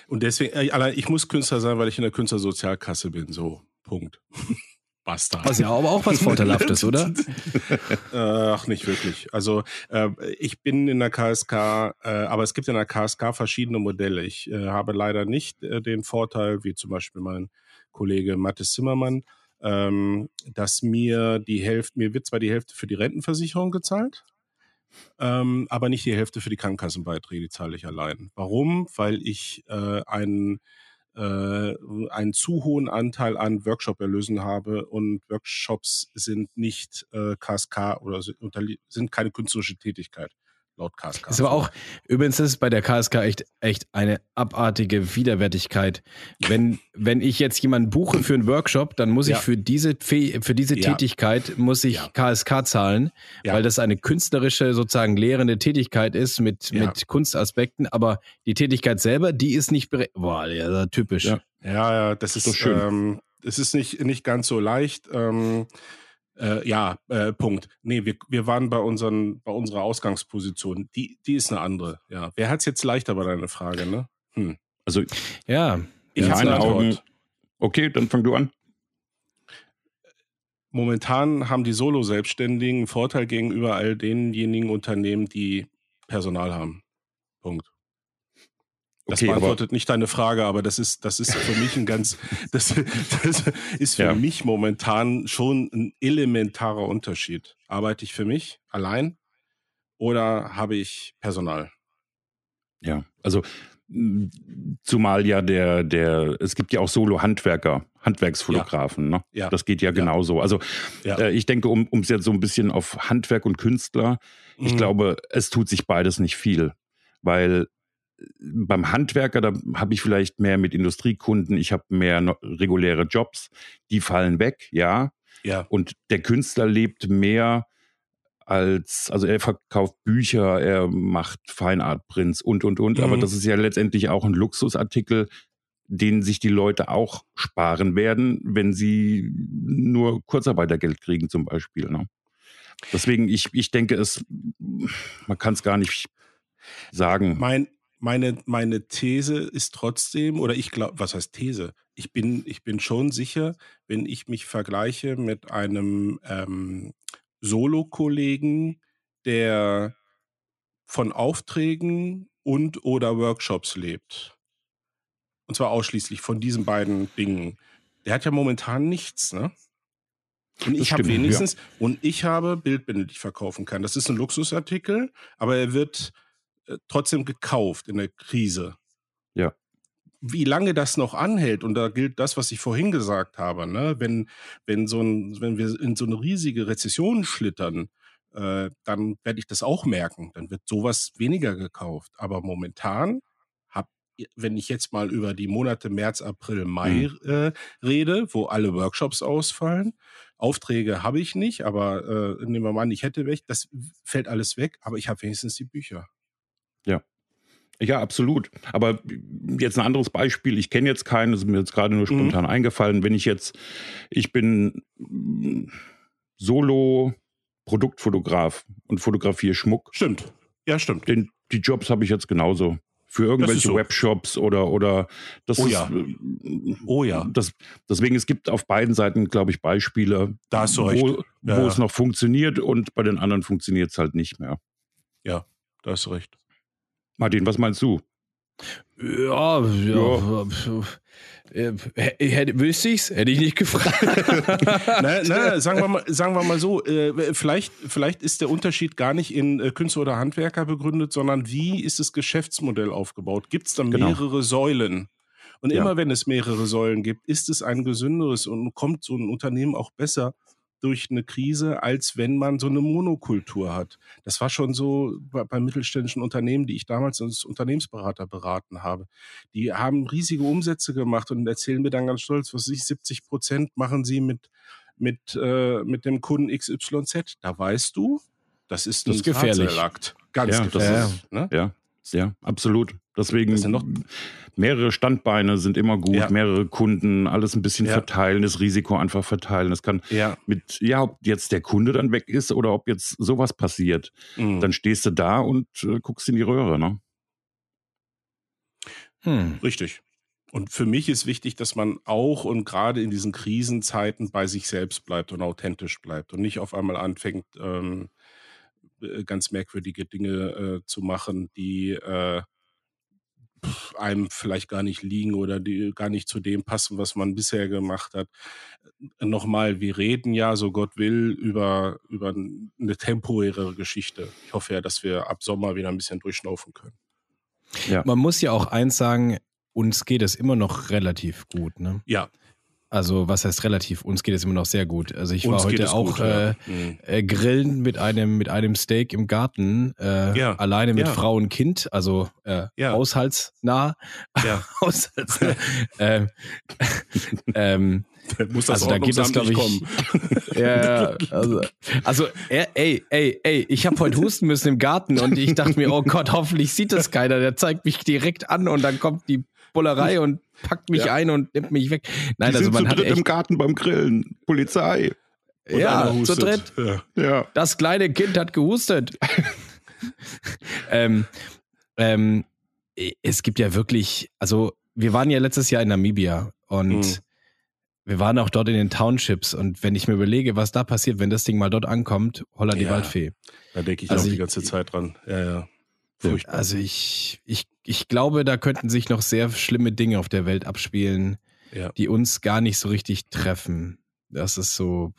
Und deswegen, äh, allein ich muss Künstler sein, weil ich in der Künstlersozialkasse bin. So, Punkt. Bastard. Was ja aber auch was Vorteilhaftes, oder? Ach, nicht wirklich. Also äh, ich bin in der KSK, äh, aber es gibt in der KSK verschiedene Modelle. Ich äh, habe leider nicht äh, den Vorteil, wie zum Beispiel mein Kollege Mathis Zimmermann, ähm, dass mir die Hälfte, mir wird zwar die Hälfte für die Rentenversicherung gezahlt, ähm, aber nicht die Hälfte für die Krankenkassenbeiträge, die zahle ich allein. Warum? Weil ich äh, einen äh, einen zu hohen Anteil an Workshop-Erlösen habe und Workshops sind nicht äh, KSK oder sind keine künstlerische Tätigkeit laut KSK. Ist aber auch, übrigens ist es bei der KSK echt, echt eine abartige Widerwärtigkeit. Wenn, wenn ich jetzt jemanden buche für einen Workshop, dann muss ja. ich für diese, für diese ja. Tätigkeit, muss ich ja. KSK zahlen, weil das eine künstlerische, sozusagen lehrende Tätigkeit ist mit, mit Kunstaspekten, aber die Tätigkeit selber, die ist nicht berechnet. Boah, ja, typisch. Ja, ja, das ist, so schön. Ähm, es ist nicht, nicht ganz so leicht. Ähm, äh, ja, äh, Punkt. Nee, wir, wir waren bei, unseren, bei unserer Ausgangsposition. Die, die ist eine andere. Ja. Wer hat es jetzt leichter bei deiner Frage, ne? Hm. Also, ja, in meinen Augen. Okay, dann fang du an. Momentan haben die Solo-Selbstständigen einen Vorteil gegenüber all denjenigen Unternehmen, die Personal haben. Punkt. Das okay, beantwortet nicht deine Frage, aber das ist, das ist für mich ein ganz, das, das ist für ja. mich momentan schon ein elementarer Unterschied. Arbeite ich für mich allein oder habe ich Personal? Ja, also zumal ja der, der, es gibt ja auch Solo-Handwerker, Handwerksfotografen, ja. ne? Ja. Das geht ja, genauso. Also äh, ich denke, um es jetzt so ein bisschen auf Handwerk und Künstler, mhm. ich glaube, es tut sich beides nicht viel. Weil beim Handwerker, da habe ich vielleicht mehr mit Industriekunden, ich habe mehr reguläre Jobs, die fallen weg, ja. Ja. Und der Künstler lebt mehr als, also er verkauft Bücher, er macht Feinartprints und, und, und. Mhm. Aber das ist ja letztendlich auch ein Luxusartikel, den sich die Leute auch sparen werden, wenn sie nur Kurzarbeitergeld kriegen zum Beispiel. Ne? Deswegen, ich, ich denke, es, man kann es gar nicht sagen. Mein, meine, meine These ist trotzdem, oder ich glaube, was heißt These? Ich bin, ich bin schon sicher, wenn ich mich vergleiche mit einem ähm, Solo-Kollegen, der von Aufträgen und oder Workshops lebt. Und zwar ausschließlich von diesen beiden Dingen. Der hat ja momentan nichts, ne? Und ich habe wenigstens, ja. und ich habe Bildbände, die ich verkaufen kann. Das ist ein Luxusartikel, aber er wird trotzdem gekauft in der Krise. Ja. Wie lange das noch anhält, und da gilt das, was ich vorhin gesagt habe, ne? wenn, wenn, so ein, wenn wir in so eine riesige Rezession schlittern, äh, dann werde ich das auch merken. Dann wird sowas weniger gekauft. Aber momentan wenn ich jetzt mal über die Monate März, April, Mai mhm. äh, rede, wo alle Workshops ausfallen, Aufträge habe ich nicht, aber äh, nehmen wir mal an, ich hätte weg, das fällt alles weg, aber ich habe wenigstens die Bücher. Ja. Ja, absolut. Aber jetzt ein anderes Beispiel. Ich kenne jetzt keinen, das ist mir jetzt gerade nur mhm. spontan mhm. eingefallen. Wenn ich jetzt, ich bin Solo-Produktfotograf und fotografiere Schmuck. Stimmt. Ja, stimmt. Den, die Jobs habe ich jetzt genauso. Für irgendwelche so. Webshops oder, oder das oh, ist, ja. Oh ja. Das, deswegen, es gibt auf beiden Seiten, glaube ich, Beispiele, da recht. wo, ja, wo es noch funktioniert und bei den anderen funktioniert es halt nicht mehr. Ja, da hast du recht. Martin, was meinst du? Ja, ja. ja. Hätte, wüsste ich's? Hätte ich nicht gefragt. na, na, sagen, wir mal, sagen wir mal so, äh, vielleicht, vielleicht ist der Unterschied gar nicht in äh, Künstler oder Handwerker begründet, sondern wie ist das Geschäftsmodell aufgebaut? Gibt es da genau. mehrere genau. Säulen? Und ja. immer wenn es mehrere Säulen gibt, ist es ein gesünderes und kommt so ein Unternehmen auch besser durch eine Krise, als wenn man so eine Monokultur hat. Das war schon so bei, bei mittelständischen Unternehmen, die ich damals als Unternehmensberater beraten habe. Die haben riesige Umsätze gemacht und erzählen mir dann ganz stolz, was ich 70 Prozent machen sie mit mit äh, mit dem Kunden XYZ. Da weißt du, das ist das ein gefährlich. Ganz ja, gefährlich. Das ist, ne? Ja, ja, absolut. Deswegen ja noch mehrere Standbeine sind immer gut, ja. mehrere Kunden, alles ein bisschen ja. verteilen, das Risiko einfach verteilen. Das kann ja. mit, ja, ob jetzt der Kunde dann weg ist oder ob jetzt sowas passiert, mhm. dann stehst du da und äh, guckst in die Röhre, ne? Hm. Richtig. Und für mich ist wichtig, dass man auch und gerade in diesen Krisenzeiten bei sich selbst bleibt und authentisch bleibt und nicht auf einmal anfängt, ähm, äh, ganz merkwürdige Dinge äh, zu machen, die äh, einem vielleicht gar nicht liegen oder die gar nicht zu dem passen, was man bisher gemacht hat. Äh, nochmal, wir reden ja, so Gott will, über, über eine temporäre Geschichte. Ich hoffe ja, dass wir ab Sommer wieder ein bisschen durchschnaufen können. Ja. Man muss ja auch eins sagen, uns geht es immer noch relativ gut. Ne? Ja, also was heißt relativ? Uns geht es immer noch sehr gut. Also ich Uns war heute auch gut, äh, ja. Mhm. äh, grillen mit einem mit einem Steak im Garten, äh, ja. alleine mit ja. Frau und Kind, also äh, haushaltsnah. Ja. haushaltsnah. ähm, ähm, muss das also da geht das glaube ich kommen. ja also, also ey ey ey ich habe heute husten müssen im Garten und ich dachte mir oh Gott hoffentlich sieht das keiner der zeigt mich direkt an und dann kommt die Bullerei und packt mich ja. ein und nimmt mich weg. Nein, Die also man hat echt im Garten beim Grillen. Polizei. Und ja, zu dritt. Ja. Das kleine Kind hat gehustet. ähm, ähm, es gibt ja wirklich, also wir waren ja letztes Jahr in Namibia und mhm. wir waren auch dort in den Townships und wenn ich mir überlege, was da passiert, wenn das Ding mal dort ankommt, holla die ja, Waldfee. Da denke ich also auch die ganze Zeit dran. Ja, ja. Furchtbar. Also ich, ich, ich glaube, da könnten sich noch sehr schlimme Dinge auf der Welt abspielen, ja. die uns gar nicht so richtig treffen. Das ist so.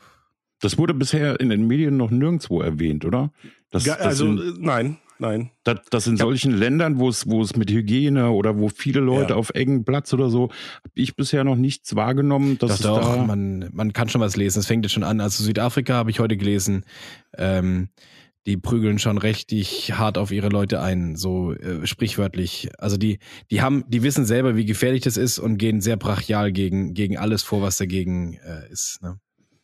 Das wurde bisher in den Medien noch nirgendwo erwähnt, oder? Das, das also in, äh, nein, nein. Dass, dass in solchen ja. Ländern, wo es, wo es mit Hygiene oder wo viele Leute ja. auf engen Platz oder so, habe ich bisher noch nichts wahrgenommen. Dass doch, doch, da man, man kann schon was lesen. Es fängt jetzt schon an. Also Südafrika habe ich heute gelesen. Ähm, die prügeln schon richtig hart auf ihre Leute ein, so äh, sprichwörtlich. Also die, die haben, die wissen selber, wie gefährlich das ist und gehen sehr brachial gegen, gegen alles vor, was dagegen äh, ist. Ne?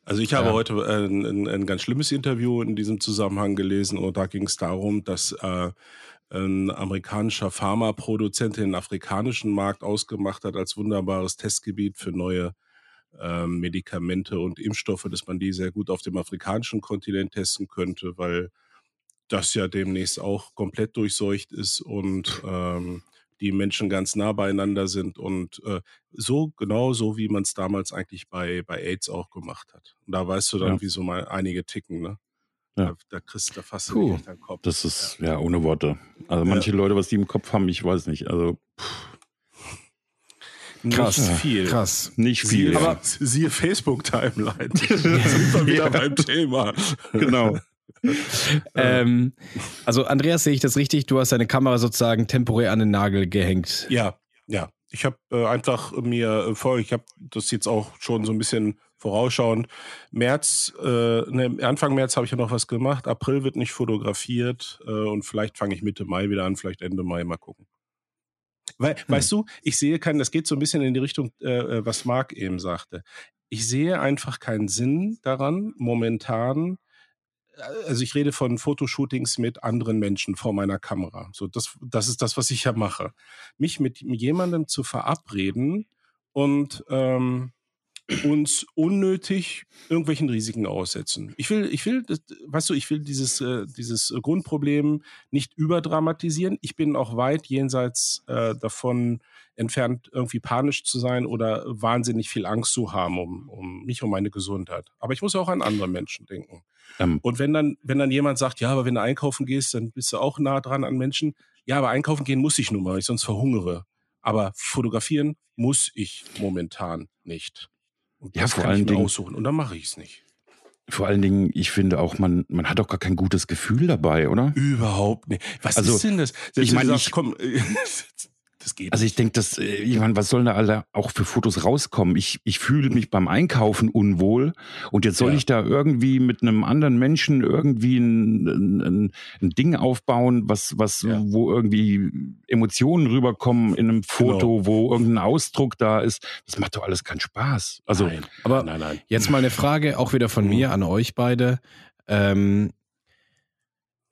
Also ich habe ja. heute äh, ein, ein, ganz schlimmes Interview in diesem Zusammenhang gelesen und da ging es darum, dass äh, ein amerikanischer Pharmaproduzent den afrikanischen Markt ausgemacht hat als wunderbares Testgebiet für neue äh, Medikamente und Impfstoffe, dass man die sehr gut auf dem afrikanischen Kontinent testen könnte, weil das ja demnächst auch komplett durchseucht ist und ähm, die Menschen ganz nah beieinander sind und äh, so genau so, wie man es damals eigentlich bei, bei AIDS auch gemacht hat. Und da weißt du dann, ja. wie so mal einige ticken, ne? Ja. Da, da kriegst du fast cool. deinen Kopf. Das ist ja. ja. ohne Worte. Also manche ja. Leute, was die im Kopf haben, ich weiß nicht. Also pff. krass, nicht viel. Krass, nicht viel. Siehe, aber siehe Facebook Timeline. sind wir wieder beim Thema. Genau. ähm, also Andreas, sehe ich das richtig? Du hast deine Kamera sozusagen temporär an den Nagel gehängt. Ja, ja. Ich habe äh, einfach mir äh, vor, ich habe das jetzt auch schon so ein bisschen vorausschauend. März, äh, ne, Anfang März habe ich ja noch was gemacht. April wird nicht fotografiert äh, und vielleicht fange ich Mitte Mai wieder an, vielleicht Ende Mai mal gucken. Weil, hm. Weißt du, ich sehe keinen, das geht so ein bisschen in die Richtung, äh, äh, was Marc eben sagte. Ich sehe einfach keinen Sinn daran, momentan also ich rede von Fotoshootings mit anderen Menschen vor meiner Kamera. So, das, das ist das, was ich ja mache. Mich mit jemandem zu verabreden und ähm, uns unnötig irgendwelchen Risiken aussetzen. Ich will, ich will, weißt du, ich will dieses, äh, dieses Grundproblem nicht überdramatisieren. Ich bin auch weit jenseits äh, davon entfernt, irgendwie panisch zu sein oder wahnsinnig viel Angst zu haben um, um mich, um meine Gesundheit. Aber ich muss auch an andere Menschen denken. Ähm. Und wenn dann, wenn dann jemand sagt, ja, aber wenn du einkaufen gehst, dann bist du auch nah dran an Menschen. Ja, aber einkaufen gehen muss ich nun mal, ich sonst verhungere. Aber fotografieren muss ich momentan nicht. Und ja, vor allen Dingen aussuchen und dann mache ich es nicht. Vor allen Dingen, ich finde auch, man, man hat doch gar kein gutes Gefühl dabei, oder? Überhaupt nicht. Was also, ist denn das? ich meine, ich, komm, Das geht. Also ich denke, dass, äh, ich meine, was sollen da alle auch für Fotos rauskommen? Ich, ich fühle mich beim Einkaufen unwohl und jetzt soll ja. ich da irgendwie mit einem anderen Menschen irgendwie ein, ein, ein Ding aufbauen, was, was, ja. wo irgendwie Emotionen rüberkommen in einem Foto, genau. wo irgendein Ausdruck da ist. Das macht doch alles keinen Spaß. Also, nein. aber nein, nein. jetzt mal eine Frage auch wieder von mhm. mir an euch beide. Ähm,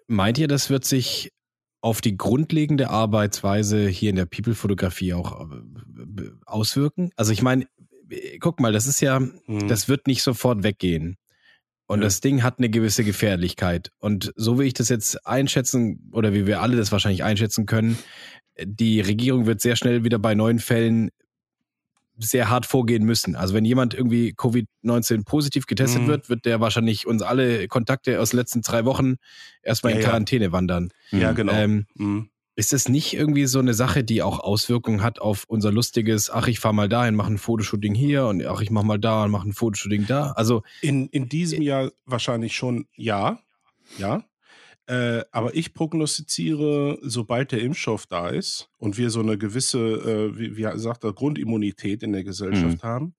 meint ihr, das wird sich auf die grundlegende Arbeitsweise hier in der People-Fotografie auch äh, auswirken? Also ich meine, guck mal, das ist ja, mhm. das wird nicht sofort weggehen. Und ja. das Ding hat eine gewisse Gefährlichkeit. Und so wie ich das jetzt einschätzen, oder wie wir alle das wahrscheinlich einschätzen können, die Regierung wird sehr schnell wieder bei neuen Fällen sehr hart vorgehen müssen. Also wenn jemand irgendwie Covid-19 positiv getestet mhm. wird, wird der wahrscheinlich uns alle Kontakte aus den letzten drei Wochen erstmal ja, in Quarantäne ja. wandern. Ja, genau. Ähm, mhm. Ist das nicht irgendwie so eine Sache, die auch Auswirkungen hat auf unser lustiges, ach, ich fahr mal dahin, mache ein Fotoshooting hier und ach, ich mach mal da und mache ein Fotoshooting da? Also in, in diesem Jahr wahrscheinlich schon ja. Ja. Äh, aber ich prognostiziere, sobald der Impfstoff da ist und wir so eine gewisse, äh, wie, wie sagt er, Grundimmunität in der Gesellschaft mhm. haben,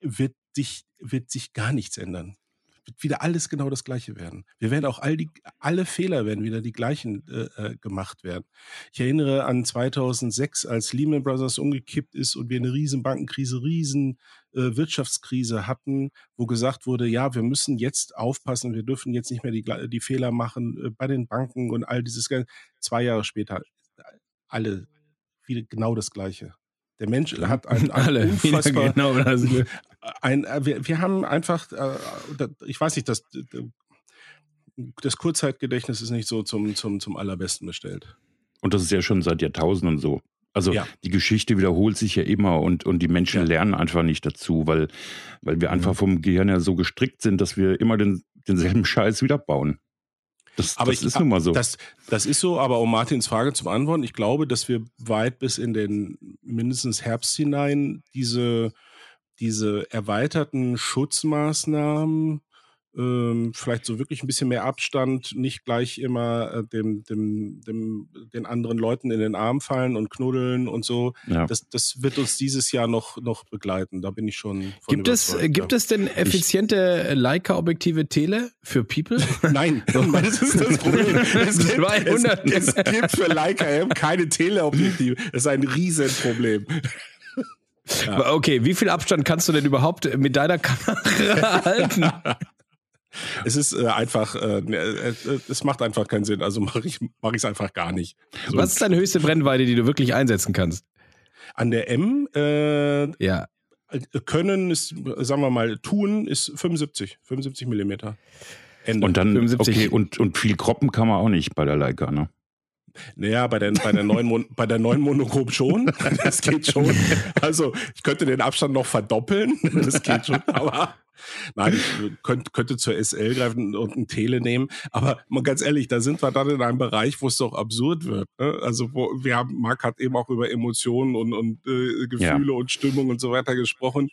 wird sich, wird sich gar nichts ändern wird wieder alles genau das Gleiche werden. Wir werden auch all die, alle Fehler werden wieder die gleichen äh, äh gemacht werden. Ich erinnere an 2006, als Lehman Brothers umgekippt ist und wir eine riesen Bankenkrise, riesen äh, Wirtschaftskrise hatten, wo gesagt wurde, ja, wir müssen jetzt aufpassen, wir dürfen jetzt nicht mehr die, die Fehler machen äh, bei den Banken und all dieses. Zwei Jahre später alle wieder genau das Gleiche. Der Mensch hat ein, ein Alle, unfassbar, genau das. Ein, äh, wir, wir haben einfach, äh, ich weiß nicht, das, das Kurzzeitgedächtnis ist nicht so zum, zum, zum allerbesten bestellt. Und das ist ja schon seit Jahrtausenden so. Also ja. die Geschichte wiederholt sich ja immer und, und die Menschen ja. lernen einfach nicht dazu, weil, weil wir einfach vom Gehirn ja so gestrickt sind, dass wir immer den, denselben Scheiß wieder bauen. Das, aber das ich, ist nun mal so. Das, das ist so, aber um Martins Frage zu beantworten, ich glaube, dass wir weit bis in den mindestens Herbst hinein diese, diese erweiterten Schutzmaßnahmen ähm, vielleicht so wirklich ein bisschen mehr Abstand, nicht gleich immer äh, dem, dem, dem, den anderen Leuten in den Arm fallen und knuddeln und so. Ja. Das, das wird uns dieses Jahr noch, noch begleiten. Da bin ich schon von Gibt es, gibt es denn effiziente Leica-Objektive Tele für People? Nein, das ist das Problem. Es gibt, es, es gibt für Leica keine Teleobjektive. Das ist ein Riesenproblem. Ja. Okay, wie viel Abstand kannst du denn überhaupt mit deiner Kamera halten? Es ist äh, einfach, äh, ne, äh, es macht einfach keinen Sinn. Also mache ich mache ich es einfach gar nicht. So. Was ist deine höchste Brennweite, die du wirklich einsetzen kannst? An der M, äh, ja. Können ist, sagen wir mal, tun ist 75, 75 Millimeter. Ende. Und dann, 75. okay, und, und viel kroppen kann man auch nicht bei der Leica, ne? Naja, bei der, bei der neuen, Mon bei der neuen Monochrom schon. Das geht schon. Also, ich könnte den Abstand noch verdoppeln. Das geht schon. Aber Nein, ich könnte, könnte zur SL greifen und ein Tele nehmen. Aber mal ganz ehrlich, da sind wir dann in einem Bereich, wo es doch absurd wird. Ne? Also wo wir haben, Marc hat eben auch über Emotionen und, und äh, Gefühle ja. und Stimmung und so weiter gesprochen.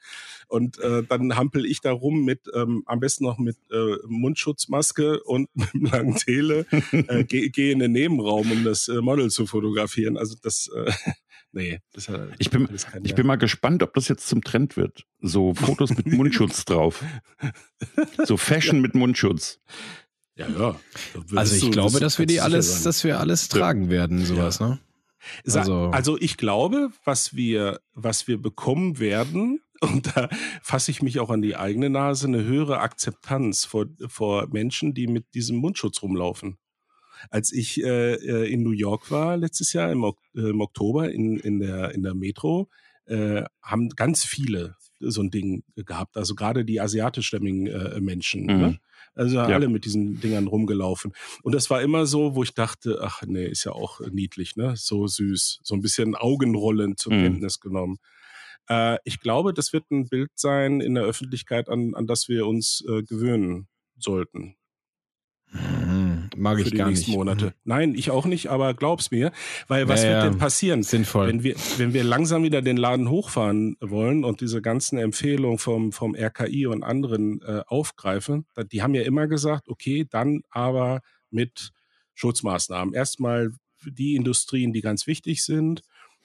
Und äh, dann hampel ich da rum mit, ähm, am besten noch mit äh, Mundschutzmaske und mit einem langen Tele, äh, gehe geh in den Nebenraum, um das äh, Model zu fotografieren. Also das, äh, nee. Das hat, ich bin, ich bin mal gespannt, ob das jetzt zum Trend wird. So Fotos mit Mundschutz drauf. So Fashion mit Mundschutz. Ja, ja. Also ich so, glaube, dass wir die alles, dass wir alles tragen werden, sowas, ja. ne? Also, also ich glaube, was wir, was wir bekommen werden, und da fasse ich mich auch an die eigene Nase, eine höhere Akzeptanz vor, vor Menschen, die mit diesem Mundschutz rumlaufen. Als ich äh, äh in New York war letztes Jahr im, äh, im Oktober in, in, der, in der Metro, äh, haben ganz viele so ein Ding gehabt. Also gerade die asiatischstämmigen äh, Menschen. Ne? Mhm. Ne? Also ja. alle mit diesen Dingern rumgelaufen. Und das war immer so, wo ich dachte, ach nee, ist ja auch niedlich, ne? So süß. So ein bisschen Augenrollen zur mhm. Kenntnis genommen. Äh, ich glaube, das wird ein Bild sein in der Öffentlichkeit, an, an das wir uns äh, gewöhnen sollten. Mhm. Mag ich gar nicht. Monate. Mhm. Nein, ich auch nicht, aber glaub's mir, weil was ja, wird denn passieren? Sinnvoll. Wenn wir, wenn wir langsam wieder den Laden hochfahren wollen und diese ganzen Empfehlungen vom, vom RKI und anderen äh, aufgreifen, die haben ja immer gesagt, okay, dann aber mit Schutzmaßnahmen. Erstmal die Industrien, die ganz wichtig sind.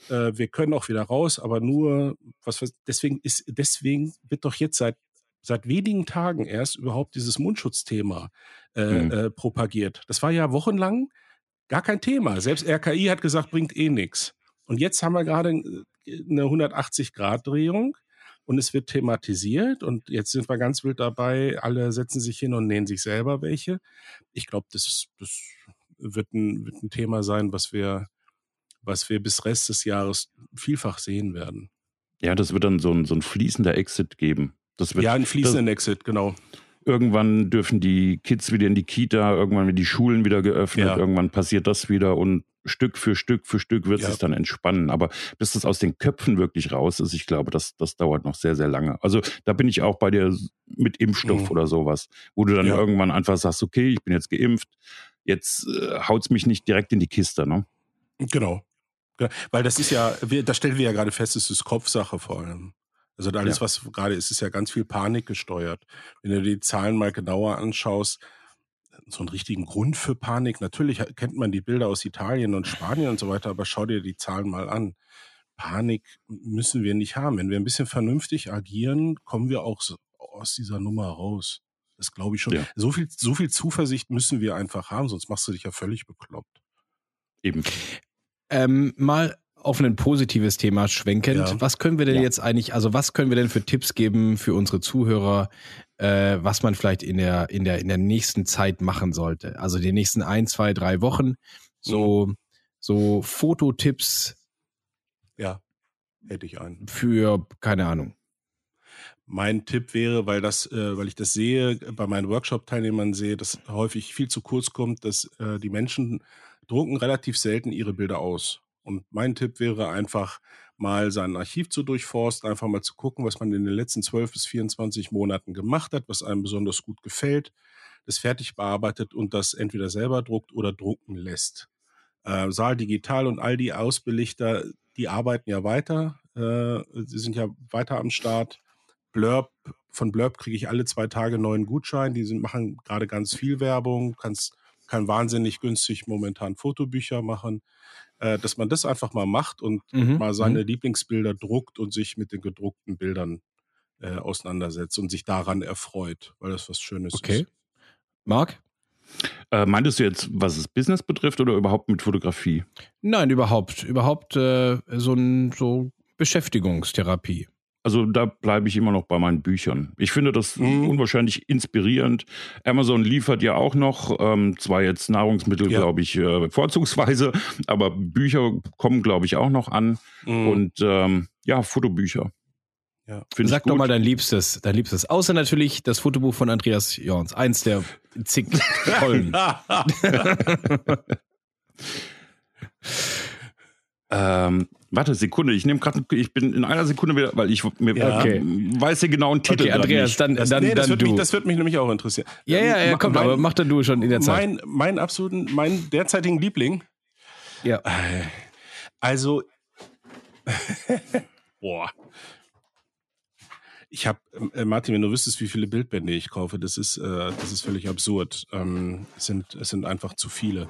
Äh, wir können auch wieder raus, aber nur, was deswegen ist, deswegen wird doch jetzt seit seit wenigen Tagen erst überhaupt dieses Mundschutzthema äh, mhm. äh, propagiert. Das war ja wochenlang gar kein Thema. Selbst RKI hat gesagt, bringt eh nichts. Und jetzt haben wir gerade äh, eine 180-Grad-Drehung und es wird thematisiert und jetzt sind wir ganz wild dabei. Alle setzen sich hin und nähen sich selber welche. Ich glaube, das, das wird, ein, wird ein Thema sein, was wir, was wir bis Rest des Jahres vielfach sehen werden. Ja, das wird dann so ein, so ein fließender Exit geben. Das wird, ja, ein fließenden Exit, genau. Irgendwann dürfen die Kids wieder in die Kita, irgendwann werden die Schulen wieder geöffnet, ja. irgendwann passiert das wieder und Stück für Stück für Stück wird ja. sich dann entspannen. Aber bis das aus den Köpfen wirklich raus ist, ich glaube, das, das dauert noch sehr, sehr lange. Also da bin ich auch bei dir mit Impfstoff mhm. oder sowas, wo du dann ja. irgendwann einfach sagst, okay, ich bin jetzt geimpft, jetzt äh, haut's mich nicht direkt in die Kiste, ne? Genau. Weil das ist ja, wir, da stellen wir ja gerade fest, es ist Kopfsache vor allem. Also alles, ja. was gerade ist, ist ja ganz viel Panik gesteuert. Wenn du die Zahlen mal genauer anschaust, so einen richtigen Grund für Panik. Natürlich kennt man die Bilder aus Italien und Spanien und so weiter, aber schau dir die Zahlen mal an. Panik müssen wir nicht haben. Wenn wir ein bisschen vernünftig agieren, kommen wir auch aus dieser Nummer raus. Das glaube ich schon. Ja. So viel, so viel Zuversicht müssen wir einfach haben, sonst machst du dich ja völlig bekloppt. Eben. Ähm, mal auf ein positives Thema schwenkend. Ja. Was können wir denn ja. jetzt eigentlich, also was können wir denn für Tipps geben für unsere Zuhörer, äh, was man vielleicht in der, in der, in der nächsten Zeit machen sollte? Also die nächsten ein, zwei, drei Wochen. So, mhm. so Fototipps. Ja, hätte ich einen. Für, keine Ahnung. Mein Tipp wäre, weil das, äh, weil ich das sehe, bei meinen Workshop-Teilnehmern sehe, dass häufig viel zu kurz kommt, dass äh, die Menschen drucken relativ selten ihre Bilder aus. Und mein Tipp wäre einfach mal sein Archiv zu durchforsten, einfach mal zu gucken, was man in den letzten 12 bis 24 Monaten gemacht hat, was einem besonders gut gefällt, das fertig bearbeitet und das entweder selber druckt oder drucken lässt. Äh, Saal Digital und all die Ausbelichter, die arbeiten ja weiter, äh, sie sind ja weiter am Start. Blurb, von Blurb kriege ich alle zwei Tage neuen Gutschein, die sind, machen gerade ganz viel Werbung, kannst, kann wahnsinnig günstig momentan Fotobücher machen äh, dass man das einfach mal macht und mhm. mal seine mhm. Lieblingsbilder druckt und sich mit den gedruckten Bildern äh, auseinandersetzt und sich daran erfreut, weil das was Schönes okay. ist. Marc? Äh, meintest du jetzt, was es Business betrifft oder überhaupt mit Fotografie? Nein, überhaupt. Überhaupt äh, so ein so Beschäftigungstherapie. Also da bleibe ich immer noch bei meinen Büchern. Ich finde das mhm. unwahrscheinlich inspirierend. Amazon liefert ja auch noch, ähm, zwar jetzt Nahrungsmittel, ja. glaube ich, äh, vorzugsweise, aber Bücher kommen, glaube ich, auch noch an. Mhm. Und ähm, ja, Fotobücher. Ja. Sag doch mal dein Liebstes, dein Liebstes. Außer natürlich das Fotobuch von Andreas Jorns. Eins der zig tollen. ähm, Warte, Sekunde, ich nehme gerade, ich bin in einer Sekunde wieder, weil ich mir ja. okay. weiß ja genau einen Titel. Okay, Andreas, dann, das, dann, nee, das dann wird du. Mich, das wird mich nämlich auch interessieren. Ja, ja, ja, komm, mein, aber mach dann du schon in der Zeit. Mein, mein absoluten, mein derzeitigen Liebling. Ja. Äh, also, boah. Ich habe, äh, Martin, wenn du wüsstest, wie viele Bildbände ich kaufe, das ist, äh, das ist völlig absurd. Ähm, es, sind, es sind einfach zu viele.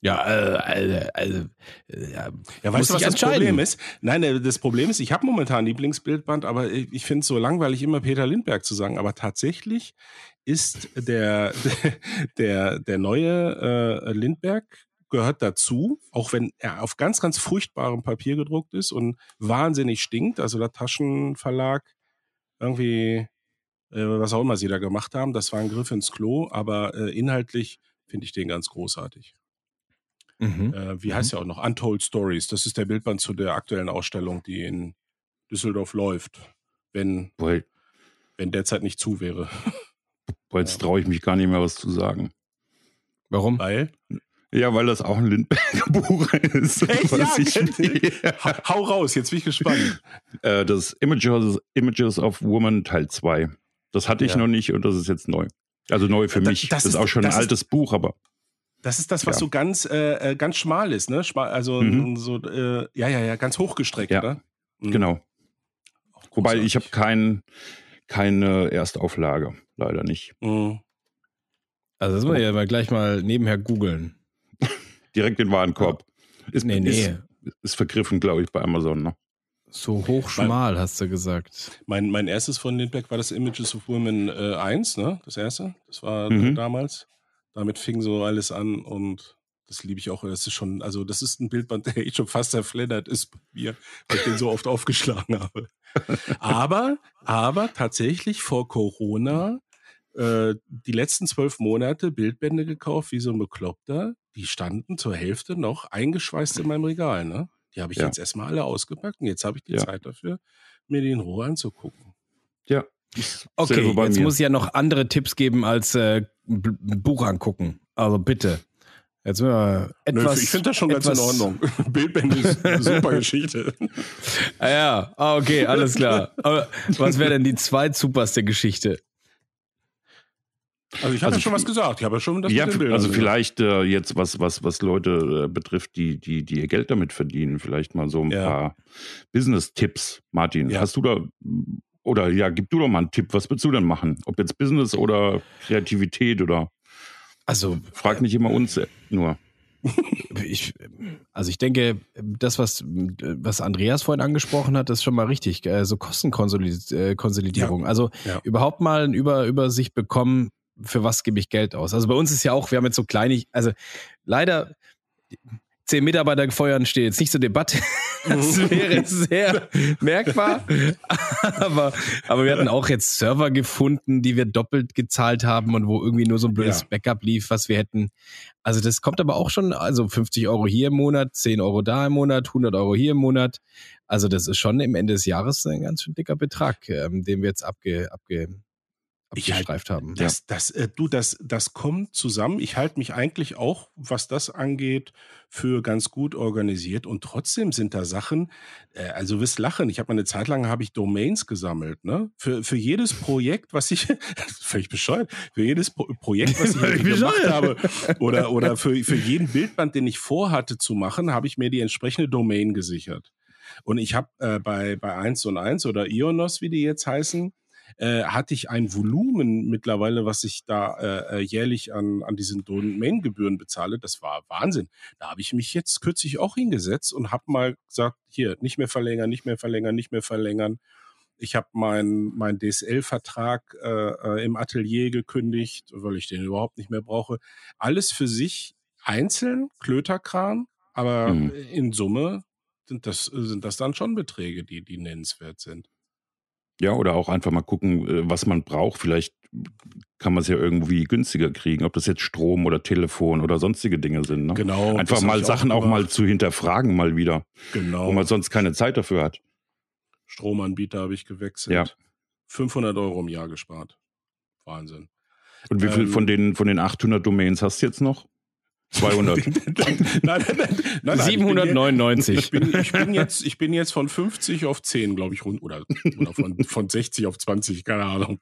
Ja, äh, also, äh, ja, ja weißt du, was das Problem ist? Nein, äh, das Problem ist, ich habe momentan Lieblingsbildband, aber ich finde es so langweilig, immer Peter Lindberg zu sagen. Aber tatsächlich ist der, der, der neue äh, Lindberg gehört dazu, auch wenn er auf ganz, ganz furchtbarem Papier gedruckt ist und wahnsinnig stinkt. Also der Taschenverlag irgendwie, äh, was auch immer sie da gemacht haben, das war ein Griff ins Klo, aber äh, inhaltlich finde ich den ganz großartig. Mhm. Äh, wie heißt mhm. ja auch noch? Untold Stories. Das ist der Bildband zu der aktuellen Ausstellung, die in Düsseldorf läuft. Wenn, Boy. wenn derzeit nicht zu wäre. Boah, jetzt traue ich mich gar nicht mehr, was zu sagen. Warum? Weil? Ja, weil das auch ein Lindberger Buch ist. Echt? Ja, ich, hau raus, jetzt bin ich gespannt. Äh, das Images, Images of Woman Teil 2. Das hatte ich ja. noch nicht und das ist jetzt neu. Also neu für mich. Das, das ist, ist, auch schon ein altes ist, Buch, aber. Das ist das, was ja. so ganz, äh, äh ganz schmal ist, ne? Schmal, also mhm. so, äh, ja, ja, ja, ganz hochgestreckt, ja. ne? Mhm. Genau. Wobei ich habe kein, keine Erstauflage, leider nicht. Mhm. Also das muss man ja mal gleich mal nebenher googeln. Direkt den Warenkorb. Ist, nee, nee. Ist, ist vergriffen, glaube ich, bei Amazon. Ne? So hochschmal, mein, hast du gesagt. Mein, mein erstes von Lindbergh war das Images of Women äh, 1, ne? Das erste. Das war mhm. damals. Damit fing so alles an und das liebe ich auch. Das ist schon, also das ist ein Bildband, der ich schon fast zerfleddert ist bei mir, weil ich den so oft aufgeschlagen habe. Aber, aber tatsächlich vor Corona äh, die letzten zwölf Monate Bildbände gekauft, wie so ein Bekloppter. Die standen zur Hälfte noch eingeschweißt in meinem Regal. Ne? Die habe ich ja. jetzt erstmal alle ausgepackt und jetzt habe ich die ja. Zeit dafür, mir die in Ruhe anzugucken. Ja. Okay, jetzt mir. muss ich ja noch andere Tipps geben als äh, Buch angucken. Also bitte. Jetzt wir etwas, Nö, ich finde das schon ganz in Ordnung. Bildbände ist eine super Geschichte. ah ja, ah, okay, alles klar. Aber was wäre denn die zweitsuperste Geschichte? Also ich habe also ja schon was gesagt. Ich habe ja schon das ja, also vielleicht äh, jetzt was was was Leute äh, betrifft, die die die ihr Geld damit verdienen. Vielleicht mal so ein ja. paar Business-Tipps. Martin, ja. hast du da oder ja, gib du doch mal einen Tipp. Was willst du denn machen? Ob jetzt Business oder Kreativität oder? Also frag nicht immer uns nur. ich, also ich denke, das, was, was Andreas vorhin angesprochen hat, ist schon mal richtig. So also Kostenkonsolidierung. Ja. Also ja. überhaupt mal eine Über Übersicht bekommen, für was gebe ich Geld aus? Also bei uns ist ja auch, wir haben jetzt so kleine, also leider zehn Mitarbeiter gefeuert steht jetzt nicht zur Debatte. Das wäre sehr merkbar. Aber, aber wir hatten auch jetzt Server gefunden, die wir doppelt gezahlt haben und wo irgendwie nur so ein blödes ja. Backup lief, was wir hätten. Also das kommt aber auch schon, also 50 Euro hier im Monat, 10 Euro da im Monat, 100 Euro hier im Monat. Also das ist schon im Ende des Jahres ein ganz schön dicker Betrag, ähm, den wir jetzt abge, abge, abgestreift haben. Das, das, äh, du, das, das kommt zusammen. Ich halte mich eigentlich auch, was das angeht, für ganz gut organisiert. Und trotzdem sind da Sachen, äh, also wirst lachen. Ich habe mal eine Zeit lang habe ich Domains gesammelt, ne? Für, für jedes Projekt, was ich, völlig bescheuert, für jedes Pro Projekt, was ich gemacht habe, oder, oder für, für jeden Bildband, den ich vorhatte zu machen, habe ich mir die entsprechende Domain gesichert. Und ich habe äh, bei, bei 1 und 1 oder Ionos, wie die jetzt heißen, äh, hatte ich ein Volumen mittlerweile, was ich da äh, äh, jährlich an, an diesen Domain-Gebühren bezahle. Das war Wahnsinn. Da habe ich mich jetzt kürzlich auch hingesetzt und habe mal gesagt, hier, nicht mehr verlängern, nicht mehr verlängern, nicht mehr verlängern. Ich habe meinen mein DSL-Vertrag äh, äh, im Atelier gekündigt, weil ich den überhaupt nicht mehr brauche. Alles für sich einzeln, Klöterkran, aber mhm. in Summe sind das, sind das dann schon Beträge, die, die nennenswert sind. Ja, oder auch einfach mal gucken, äh, was man braucht. Vielleicht kann man es ja irgendwie günstiger kriegen, ob das jetzt Strom oder Telefon oder sonstige Dinge sind. Ne? Genau. Einfach mal Sachen auch, auch, mal zu hinterfragen, mal wieder. Genau. Wo man sonst keine Zeit dafür hat. Stromanbieter habe ich gewechselt. Ja. 500 Euro im Jahr gespart. Wahnsinn. Und wie viel ähm, von, den, von den 800 Domains hast du jetzt noch? 200. nein, nein, nein, nein, 799. Ich bin, ich, bin jetzt, ich bin jetzt von 50 auf 10, glaube ich, rund, oder, oder von, von 60 auf 20, keine Ahnung.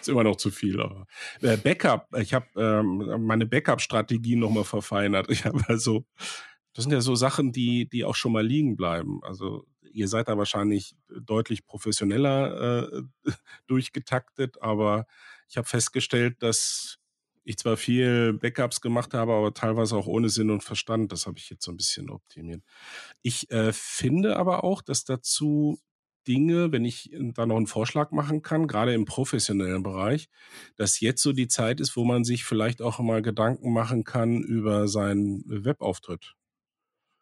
Ist immer noch zu viel. Aber äh, Backup, ich habe ähm, meine Backup-Strategie nochmal verfeinert. Ich habe also, das sind ja so Sachen, die, die auch schon mal liegen bleiben. Also ihr seid da wahrscheinlich deutlich professioneller äh, durchgetaktet, aber ich habe festgestellt, dass ich zwar viel Backups gemacht habe, aber teilweise auch ohne Sinn und Verstand. Das habe ich jetzt so ein bisschen optimiert. Ich äh, finde aber auch, dass dazu Dinge, wenn ich da noch einen Vorschlag machen kann, gerade im professionellen Bereich, dass jetzt so die Zeit ist, wo man sich vielleicht auch mal Gedanken machen kann über seinen Webauftritt.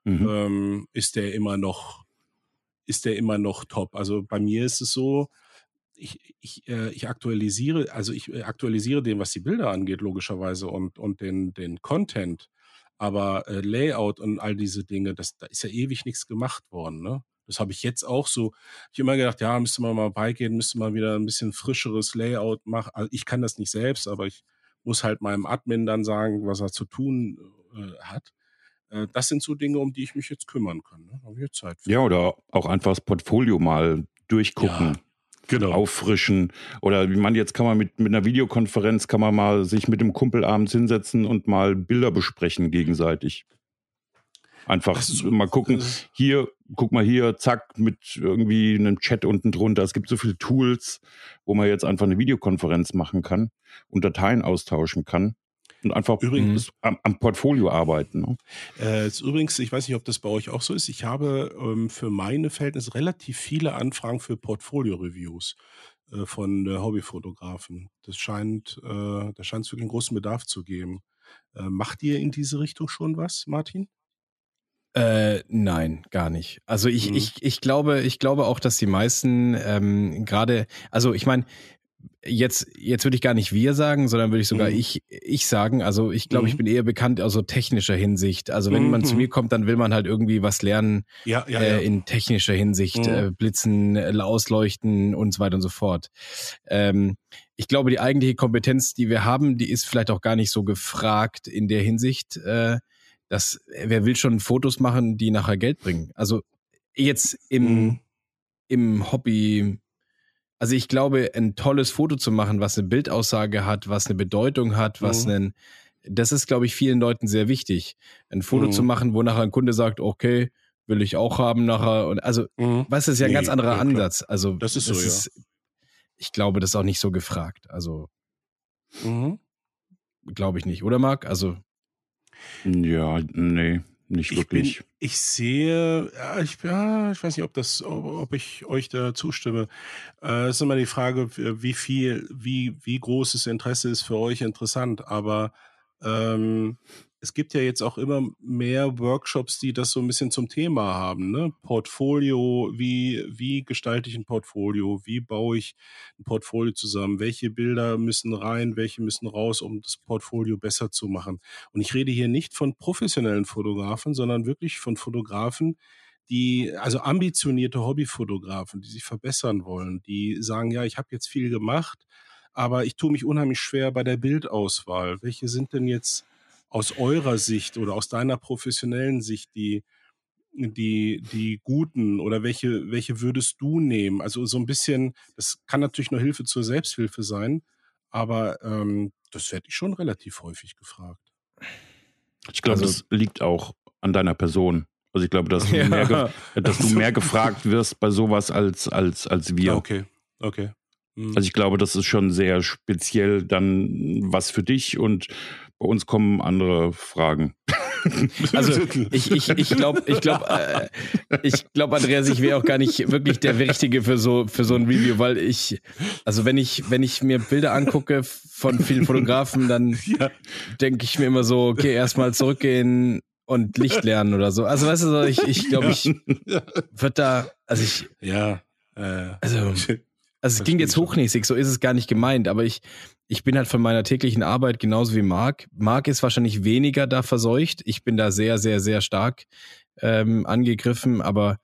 Mhm. Ähm, ist der immer noch, ist der immer noch top? Also bei mir ist es so, ich, ich, äh, ich aktualisiere, also ich äh, aktualisiere den, was die Bilder angeht, logischerweise und, und den, den Content. Aber äh, Layout und all diese Dinge, das, da ist ja ewig nichts gemacht worden. Ne? Das habe ich jetzt auch so. Ich immer gedacht, ja, müsste man mal beigehen, müsste man wieder ein bisschen frischeres Layout machen. Also ich kann das nicht selbst, aber ich muss halt meinem Admin dann sagen, was er zu tun äh, hat. Äh, das sind so Dinge, um die ich mich jetzt kümmern kann. Ne? Habe ich Zeit für. Ja, oder auch einfach das Portfolio mal durchgucken. Ja genau. auffrischen. Oder wie man jetzt kann man mit, mit einer Videokonferenz kann man mal sich mit dem Kumpel abends hinsetzen und mal Bilder besprechen gegenseitig. Einfach mal gucken, hier, guck mal hier, zack, mit irgendwie einem Chat unten drunter. Es gibt so viele Tools, wo man jetzt einfach eine Videokonferenz machen kann und Dateien austauschen kann und einfach übrigens am, am Portfolio arbeiten. Ne? Äh, übrigens, ich weiß nicht, ob das bei euch auch so ist. Ich habe ähm, für meine Verhältnisse relativ viele Anfragen für Portfolio-Reviews äh, von äh, Hobbyfotografen. Das scheint, äh, da scheint es wirklich einen großen Bedarf zu geben. Äh, macht ihr in diese Richtung schon was, Martin? Äh, nein, gar nicht. Also ich, mhm. ich, ich glaube, ich glaube auch, dass die meisten ähm, gerade, also ich meine, jetzt, jetzt würde ich gar nicht wir sagen, sondern würde ich sogar mhm. ich, ich sagen. Also ich glaube, mhm. ich bin eher bekannt aus so technischer Hinsicht. Also wenn mhm. man zu mhm. mir kommt, dann will man halt irgendwie was lernen ja, ja, äh, in technischer Hinsicht, mhm. äh, Blitzen, äh, ausleuchten und so weiter und so fort. Ähm, ich glaube, die eigentliche Kompetenz, die wir haben, die ist vielleicht auch gar nicht so gefragt in der Hinsicht, äh, dass wer will schon Fotos machen, die nachher Geld bringen. Also jetzt im, mhm. im Hobby also ich glaube, ein tolles Foto zu machen, was eine Bildaussage hat, was eine Bedeutung hat, was mhm. einen, das ist, glaube ich, vielen Leuten sehr wichtig. Ein Foto mhm. zu machen, wo nachher ein Kunde sagt, okay, will ich auch haben nachher. Und also, mhm. was ist ja ein nee, ganz anderer ja, Ansatz. Also das ist das so, ist, ja. Ich glaube, das ist auch nicht so gefragt. Also mhm. glaube ich nicht, oder Marc? Also ja, nee nicht wirklich. Ich, bin, ich sehe, ja, ich, ja, ich weiß nicht, ob das, ob ich euch da zustimme. Äh, ist immer die Frage, wie viel, wie, wie großes Interesse ist für euch interessant. Aber ähm, es gibt ja jetzt auch immer mehr Workshops, die das so ein bisschen zum Thema haben. Ne? Portfolio, wie, wie gestalte ich ein Portfolio? Wie baue ich ein Portfolio zusammen? Welche Bilder müssen rein, welche müssen raus, um das Portfolio besser zu machen? Und ich rede hier nicht von professionellen Fotografen, sondern wirklich von Fotografen, die, also ambitionierte Hobbyfotografen, die sich verbessern wollen, die sagen, ja, ich habe jetzt viel gemacht, aber ich tue mich unheimlich schwer bei der Bildauswahl. Welche sind denn jetzt aus eurer Sicht oder aus deiner professionellen Sicht die, die, die guten oder welche, welche würdest du nehmen? Also so ein bisschen, das kann natürlich nur Hilfe zur Selbsthilfe sein, aber ähm, das werde ich schon relativ häufig gefragt. Ich glaube, also, das liegt auch an deiner Person. Also ich glaube, dass du, ja. mehr, dass du mehr gefragt wirst bei sowas als, als, als wir. Okay, okay. Mhm. Also ich glaube, das ist schon sehr speziell dann was für dich und bei uns kommen andere Fragen. Also ich, ich, ich glaube, ich glaube, äh, ich glaube, Andreas, ich wäre auch gar nicht wirklich der Richtige für so für so ein Review, weil ich, also wenn ich wenn ich mir Bilder angucke von vielen Fotografen, dann ja. denke ich mir immer so, okay, erstmal zurückgehen und Licht lernen oder so. Also weißt du, ich ich glaube, ich würde da, also ich, ja, äh, also also es klingt jetzt hochnäsig, so ist es gar nicht gemeint, aber ich, ich bin halt von meiner täglichen Arbeit genauso wie Marc. Marc ist wahrscheinlich weniger da verseucht. Ich bin da sehr, sehr, sehr stark ähm, angegriffen, aber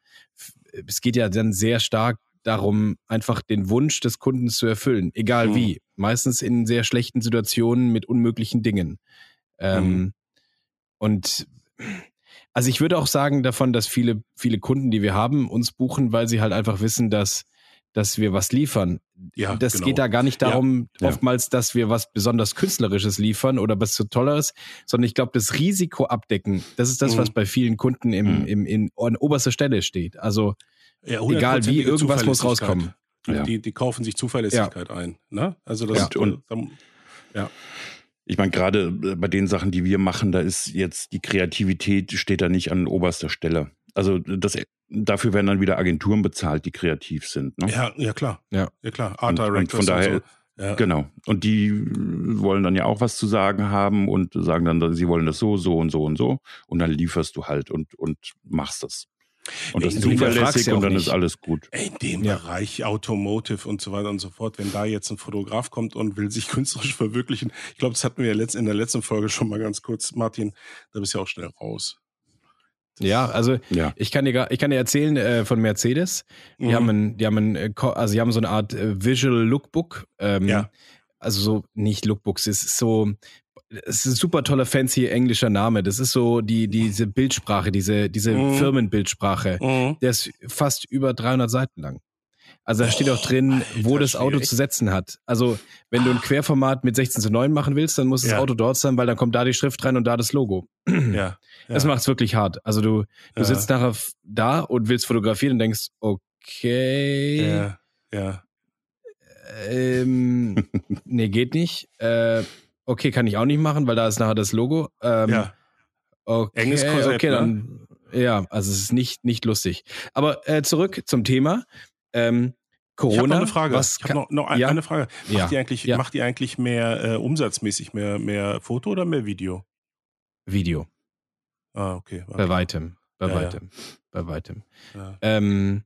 es geht ja dann sehr stark darum, einfach den Wunsch des Kunden zu erfüllen, egal mhm. wie. Meistens in sehr schlechten Situationen mit unmöglichen Dingen. Ähm, mhm. Und also ich würde auch sagen davon, dass viele, viele Kunden, die wir haben, uns buchen, weil sie halt einfach wissen, dass dass wir was liefern. Ja, das genau. geht da gar nicht darum, ja, oftmals, dass wir was besonders Künstlerisches liefern oder was so Tolles, sondern ich glaube, das Risiko abdecken, das ist das, mhm. was bei vielen Kunden im, mhm. im, in, an oberster Stelle steht. Also ja, egal wie, irgendwas muss rauskommen. Die, die, die, kaufen sich Zuverlässigkeit ein. Ne? Also das und, und ja. ich meine, gerade äh, bei den Sachen, die wir machen, da ist jetzt die Kreativität steht da nicht an oberster Stelle. Also das, dafür werden dann wieder Agenturen bezahlt, die kreativ sind. Ne? Ja, ja klar. Ja, ja klar. Art Und- und Directors von daher- so. Ja. Genau. Und die äh, wollen dann ja auch was zu sagen haben und sagen dann, sie wollen das so, so und so und so. Und dann lieferst du halt und, und machst das. Und das du ist zuverlässig und dann nicht. ist alles gut. In dem Ja. Bereich Automotive und so weiter und so fort, wenn da jetzt ein Fotograf kommt und will sich künstlerisch verwirklichen, ich glaube, das hatten wir ja letzt- in der letzten Folge schon mal ganz kurz, Martin, da bist du ja auch schnell raus. Ja, also Ja. ich kann dir, gar- ich kann dir erzählen äh, von Mercedes. Die Mhm. haben ein, die haben ein, äh, also die haben so eine Art äh, Visual Lookbook. Ähm, Ja. Also so nicht Lookbooks, es ist so, es ist ein super toller fancy englischer Name. Das ist so die diese Bildsprache, diese diese Mhm. Firmenbildsprache. Mhm. Der ist fast über 300 Seiten lang. Also da steht auch drin, Alter wo das Auto zu setzen hat. Also wenn du ein Querformat mit 16 zu 9 machen willst, dann muss das Ja. Auto dort sein, weil dann kommt da die Schrift rein und da das Logo. Ja. Das ja. macht's wirklich hart. Also du, du Ja. sitzt nachher da und willst fotografieren und denkst, okay, Ja. Ja. ähm, nee, geht nicht. Äh, okay, kann ich auch nicht machen, weil da ist nachher das Logo. Ähm, ja. Okay, Enges Korsett, okay, ne? dann, ja, also es ist nicht, nicht lustig. Aber äh, zurück zum Thema. Ähm, Corona. Ich habe noch eine Frage. Was ich habe noch, noch ein, ja. eine Frage. Macht Ja. ihr eigentlich, Ja. macht ihr eigentlich mehr äh, umsatzmäßig mehr, mehr Foto oder mehr Video? Video. Ah, okay. Bei weitem. Bei Ja, weitem. Bei weitem. Ähm,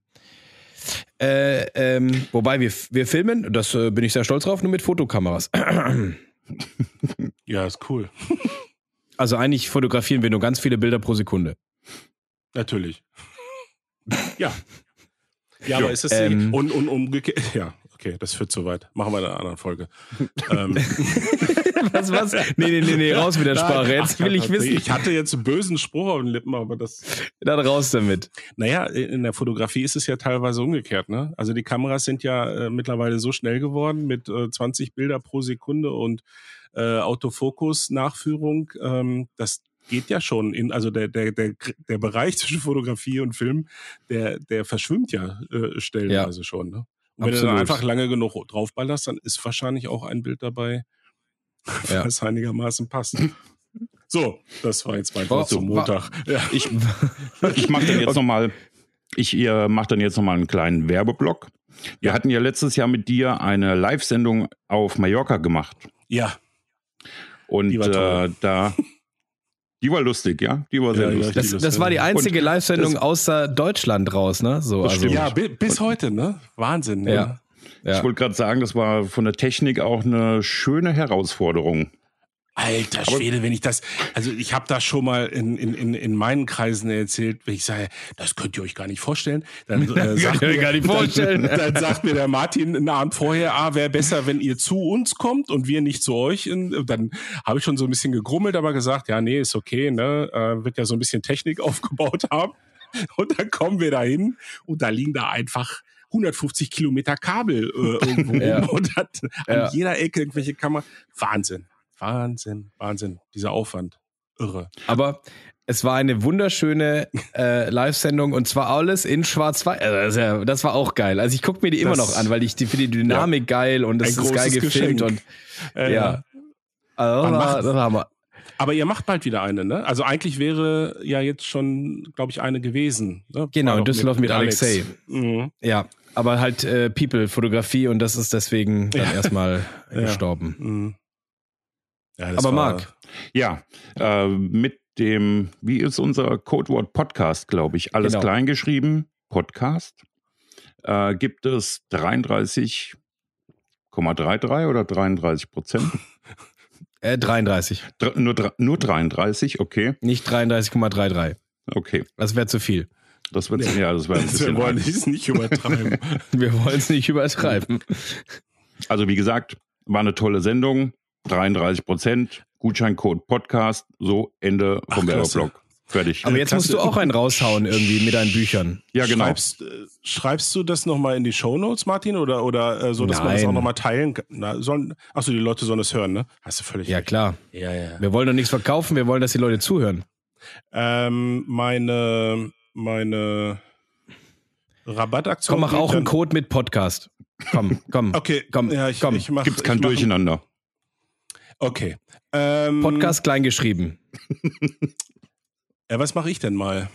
äh, ähm, wobei wir, wir filmen, das äh, bin ich sehr stolz drauf, nur mit Fotokameras. ja, ist cool. Also eigentlich fotografieren wir nur ganz viele Bilder pro Sekunde. Natürlich. ja. Ja, aber ist es Ähm. und, und umgekehrt? Ja, okay, das führt zu weit. Machen wir in einer anderen Folge. ähm, was, was? Nee, nee, nee, nee, raus mit der Sprache. Jetzt will ich wissen. Ich hatte jetzt einen bösen Spruch auf den Lippen, aber das. Dann raus damit. Naja, in der Fotografie ist es ja teilweise umgekehrt, ne? Also die Kameras sind ja äh, mittlerweile so schnell geworden mit äh, 20 Bilder pro Sekunde und äh, Autofokus-Nachführung. Ähm, das geht ja schon in, also der, der, der, der Bereich zwischen Fotografie und Film, der, der verschwimmt ja äh, stellenweise schon, ne? Und wenn du dann Absolut. einfach lange genug draufballerst, dann ist wahrscheinlich auch ein Bild dabei, Ja. was einigermaßen passt. So, das war jetzt mein Wort zum Montag. Ja. Ich, ich mache dann jetzt nochmal, ich äh, mache dann jetzt nochmal einen kleinen Werbeblock. Wir hatten ja letztes Jahr mit dir eine Live-Sendung auf Mallorca gemacht. ja, Und äh, da, die war lustig, ja? Die war sehr Ja, lustig. Das, das war die einzige Live-Sendung außer Deutschland raus, ne? So, Das also, stimmt. Ja, bi bis heute, ne? Wahnsinn. Ne? Ja. ja. Ich wollte gerade sagen, das war von der Technik auch eine schöne Herausforderung. Alter Schwede, wenn ich das, also ich habe das schon mal in, in, in, in meinen Kreisen erzählt, wenn ich sage, das könnt ihr euch gar nicht vorstellen. Dann, äh, sagt mir- gar nicht vorstellen. Dann, dann sagt mir der Martin einen Abend vorher, ah, wäre besser, wenn ihr zu uns kommt und wir nicht zu euch. In, dann habe ich schon so ein bisschen gegrummelt, aber gesagt, ja, nee, ist okay, ne? Äh, wird ja so ein bisschen Technik aufgebaut haben. Und dann kommen wir da hin und da liegen da einfach 150 Kilometer Kabel äh, irgendwo Ja. und hat an Ja. jeder Ecke irgendwelche Kamera. Wahnsinn. Wahnsinn, Wahnsinn. Dieser Aufwand. Irre. Aber es war eine wunderschöne äh, Live-Sendung und zwar alles in Schwarz-Weiß. Also das, ja, war auch geil. Also ich gucke mir die immer Das- noch an, weil ich die finde die Dynamik geil und das ist geil gefilmt Geschenk. und ja. Also das, war, Hammer. Aber ihr macht bald wieder eine, ne? Also eigentlich wäre ja jetzt schon, glaube ich, eine gewesen. Ne? Genau, in Düsseldorf mit Alexei. Mhm. Ja, aber halt äh, People-Fotografie und das ist deswegen dann Ja. erstmal Ja. gestorben. Mhm. Ja, Aber Marc, Ja, äh, mit dem, wie ist unser Codewort Podcast, glaube ich, alles Genau. klein geschrieben, Podcast, äh, gibt es 33,33 oder 33 Prozent? äh, 33, Dr- nur, nur 33, okay, nicht 33,33. okay. Das wäre zu viel. Das wird, ja, das wäre ein wir bisschen wollen arg. es nicht übertreiben. Wir wollen es nicht übertreiben. Also wie gesagt, war eine tolle Sendung, 33 Prozent, Gutscheincode Podcast, so Ende vom. Werbeblock. Fertig. Aber jetzt musst du auch einen raushauen irgendwie mit deinen Büchern. ja, genau. Schreibst, äh, schreibst du das nochmal in die Shownotes, Martin? Oder, oder äh, so, dass man das Nein. auch nochmal teilen kann? Na, sollen, achso, die Leute sollen das hören, ne? Hast du völlig Ja, recht. klar. Ja, ja. Wir wollen doch nichts verkaufen, wir wollen, dass die Leute zuhören. Ähm, meine, meine Rabattaktion. Komm, mach auch einen Code mit Podcast. Komm, komm. Okay, Komm, ja, ich, komm. ich mach, Gibt's kein ich mach- Durcheinander. Okay. Ähm, Podcast kleingeschrieben. ja, was mache ich denn mal?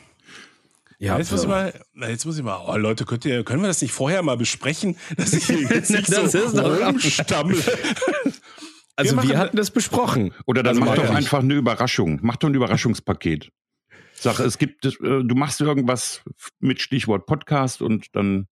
Ja, jetzt muss ich mal, jetzt muss ich mal, oh Leute, könnt ihr, können wir das nicht vorher mal besprechen, dass ich hier jetzt nicht das so ist rumstammle? Also wir, wir hatten das besprochen. Oder dann also mach doch einfach eine Überraschung. Mach doch ein Überraschungspaket. Sag, es gibt, äh, du machst irgendwas mit Stichwort Podcast und dann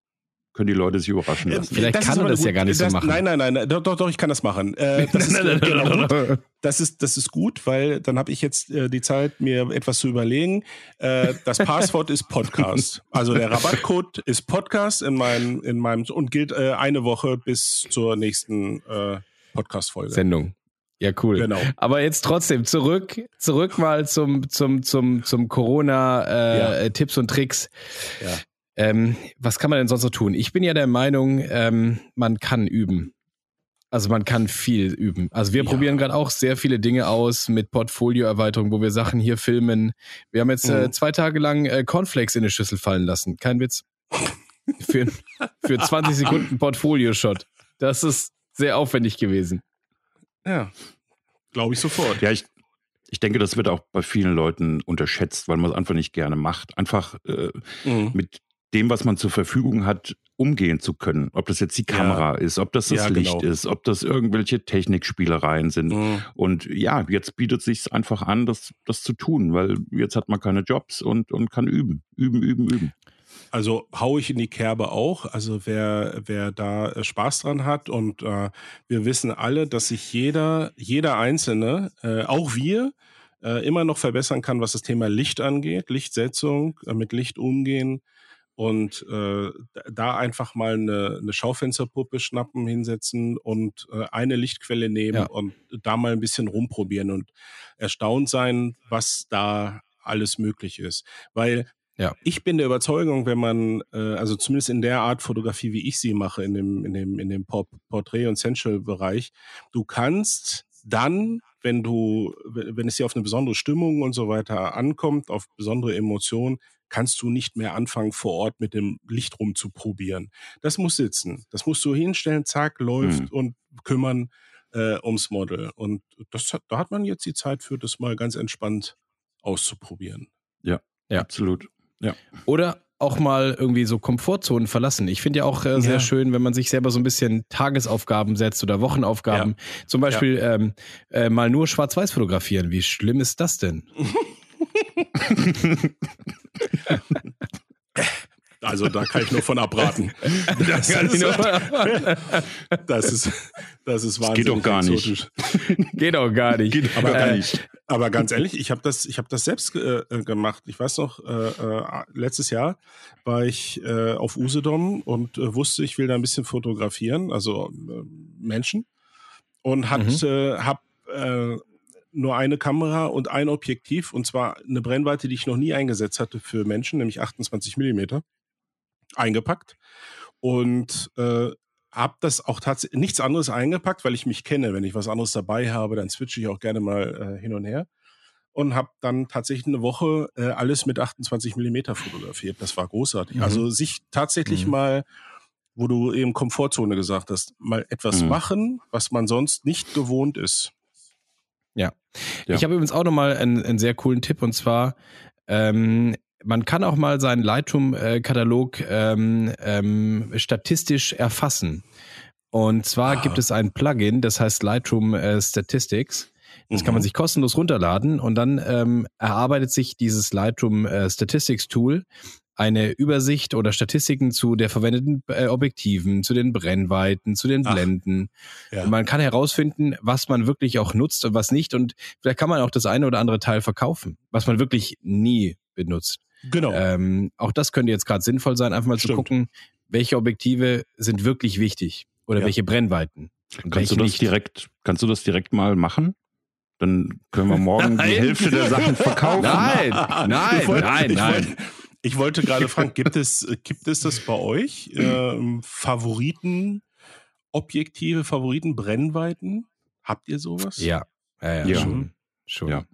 können die Leute sich überraschen lassen. Vielleicht das kann er das gut, ja gar nicht das, so machen. Nein, nein, nein, doch, doch, doch ich kann das machen. Äh, das, ist, äh, genau gut. das, ist, das ist gut, weil dann habe ich jetzt äh, die Zeit, mir etwas zu überlegen. Äh, das Passwort ist Podcast. Also der Rabattcode ist Podcast in meinem, in meinem und gilt äh, eine Woche bis zur nächsten äh, Podcast-Folge. Sendung. Ja, cool. Genau. Aber jetzt trotzdem zurück, zurück mal zum, zum, zum, zum Corona-Tipps äh, ja. und Tricks. Ja. Ähm, was kann man denn sonst so tun? Ich bin ja der Meinung, ähm, man kann üben. Also man kann viel üben. Also wir ja. probieren gerade auch sehr viele Dinge aus mit Portfolioerweiterung, wo wir Sachen hier filmen. Wir haben jetzt äh, mhm. äh, zwei Tage lang äh, Cornflakes in die Schüssel fallen lassen. Kein Witz. für, für 20 Sekunden Portfolio-Shot. Das ist sehr aufwendig gewesen. Ja, glaube ich sofort. Ja, ich, ich denke, das wird auch bei vielen Leuten unterschätzt, weil man es einfach nicht gerne macht. Einfach äh, mhm. mit dem, was man zur Verfügung hat, umgehen zu können. Ob das jetzt die Kamera ja. ist, ob das das ja, Licht genau. ist, ob das irgendwelche Technikspielereien sind. Mhm. Und ja, jetzt bietet sich einfach an, das, das zu tun, weil jetzt hat man keine Jobs und, und kann üben. Üben, üben, üben. Also hau ich in die Kerbe auch. Also wer, wer da äh, Spaß dran hat und äh, wir wissen alle, dass sich jeder, jeder Einzelne, äh, auch wir, äh, immer noch verbessern kann, was das Thema Licht angeht, Lichtsetzung, äh, mit Licht umgehen und äh, da einfach mal eine, eine Schaufensterpuppe schnappen, hinsetzen und äh, eine Lichtquelle nehmen ja. und da mal ein bisschen rumprobieren und erstaunt sein, was da alles möglich ist. Weil ja. Ich bin der Überzeugung, wenn man, äh, also zumindest in der Art Fotografie, wie ich sie mache, in dem, in dem, in dem Portrait- und Sensual-Bereich, du kannst dann, wenn du, wenn es dir auf eine besondere Stimmung und so weiter ankommt, auf besondere Emotionen, kannst du nicht mehr anfangen, vor Ort mit dem Licht rumzuprobieren. Das muss sitzen. Das musst du hinstellen, zack, läuft mhm. und kümmern äh, ums Model. Und das hat, da hat man jetzt die Zeit für, das mal ganz entspannt auszuprobieren. Ja, ja. absolut. Ja. Oder auch mal irgendwie so Komfortzonen verlassen. Ich finde ja auch äh, sehr ja. schön, wenn man sich selber so ein bisschen Tagesaufgaben setzt oder Wochenaufgaben. Ja. Zum Beispiel ja. ähm, äh, mal nur schwarz-weiß fotografieren. Wie schlimm ist das denn? Also da kann ich nur von abraten. Das, ist, das ist, das ist wahnsinnig. Geht doch gar nicht. Geht auch gar nicht. Geht aber, gar nicht. aber ganz ehrlich, ich habe das, ich habe das selbst äh, äh, gemacht. Ich weiß noch, äh, äh, letztes Jahr war ich äh, auf Usedom und äh, wusste, ich will da ein bisschen fotografieren, also Menschen und hat, mhm. hab nur eine Kamera und ein Objektiv und zwar eine Brennweite, die ich noch nie eingesetzt hatte für Menschen, nämlich 28 Millimeter eingepackt und äh, habe das auch tatsächlich nichts anderes eingepackt, weil ich mich kenne. Wenn ich was anderes dabei habe, dann switche ich auch gerne mal äh, hin und her und habe dann tatsächlich eine Woche äh, alles mit 28 Millimeter fotografiert. Das war großartig. Mhm. Also sich tatsächlich mhm. mal, wo du eben Komfortzone gesagt hast, mal etwas mhm. machen, was man sonst nicht gewohnt ist. Ja. Ich habe übrigens auch nochmal einen, einen sehr coolen Tipp und zwar ähm, man kann auch mal seinen Lightroom-Katalog ähm, ähm, statistisch erfassen. Und zwar ah. gibt es ein Plugin, das heißt Lightroom äh, Statistics. Das mhm. kann man mhm. sich kostenlos runterladen und dann ähm, erarbeitet sich dieses Lightroom äh, Statistics Tool eine Übersicht oder Statistiken zu der verwendeten äh, Objektiven, zu den Brennweiten, zu den Blenden. ja. Man kann herausfinden, was man wirklich auch nutzt und was nicht. Und vielleicht kann man auch das eine oder andere Teil verkaufen, was man wirklich nie benutzt. Genau. Ähm, auch das könnte jetzt gerade sinnvoll sein, einfach mal Stimmt. zu gucken, welche Objektive sind wirklich wichtig oder ja. welche Brennweiten. Kannst du das nicht. direkt, kannst du das direkt mal machen? Dann können wir morgen die Hälfte der Sachen verkaufen. Nein, nein, wollte, nein, nein. Ich wollte gerade fragen, gibt es, gibt es das bei euch? Ähm, Favoriten, Objektive, Favoriten, Brennweiten? Habt ihr sowas? Ja, ja, ja, ja. schon. schon. Ja.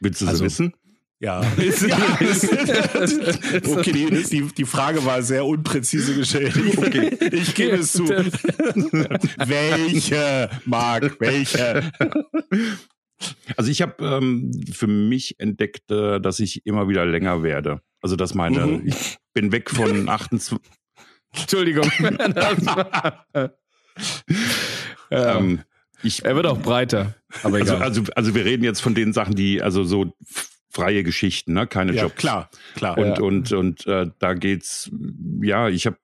Willst du also, wissen? Ja. ja. okay, die, die, die, Frage war sehr unpräzise gestellt. Okay. Ich gebe es zu. welche, Marc, welche? Also ich habe ähm, für mich entdeckt, äh, dass ich immer wieder länger werde. Also dass meine, mhm. ich bin weg von 28. Entschuldigung. ähm, ich, er wird auch breiter. Aber also, also, also wir reden jetzt von den Sachen, die, also so freie Geschichten, ne? keine ja, Jobs. Klar, klar. Und, ja. und, und äh, da geht's, ja, ich habe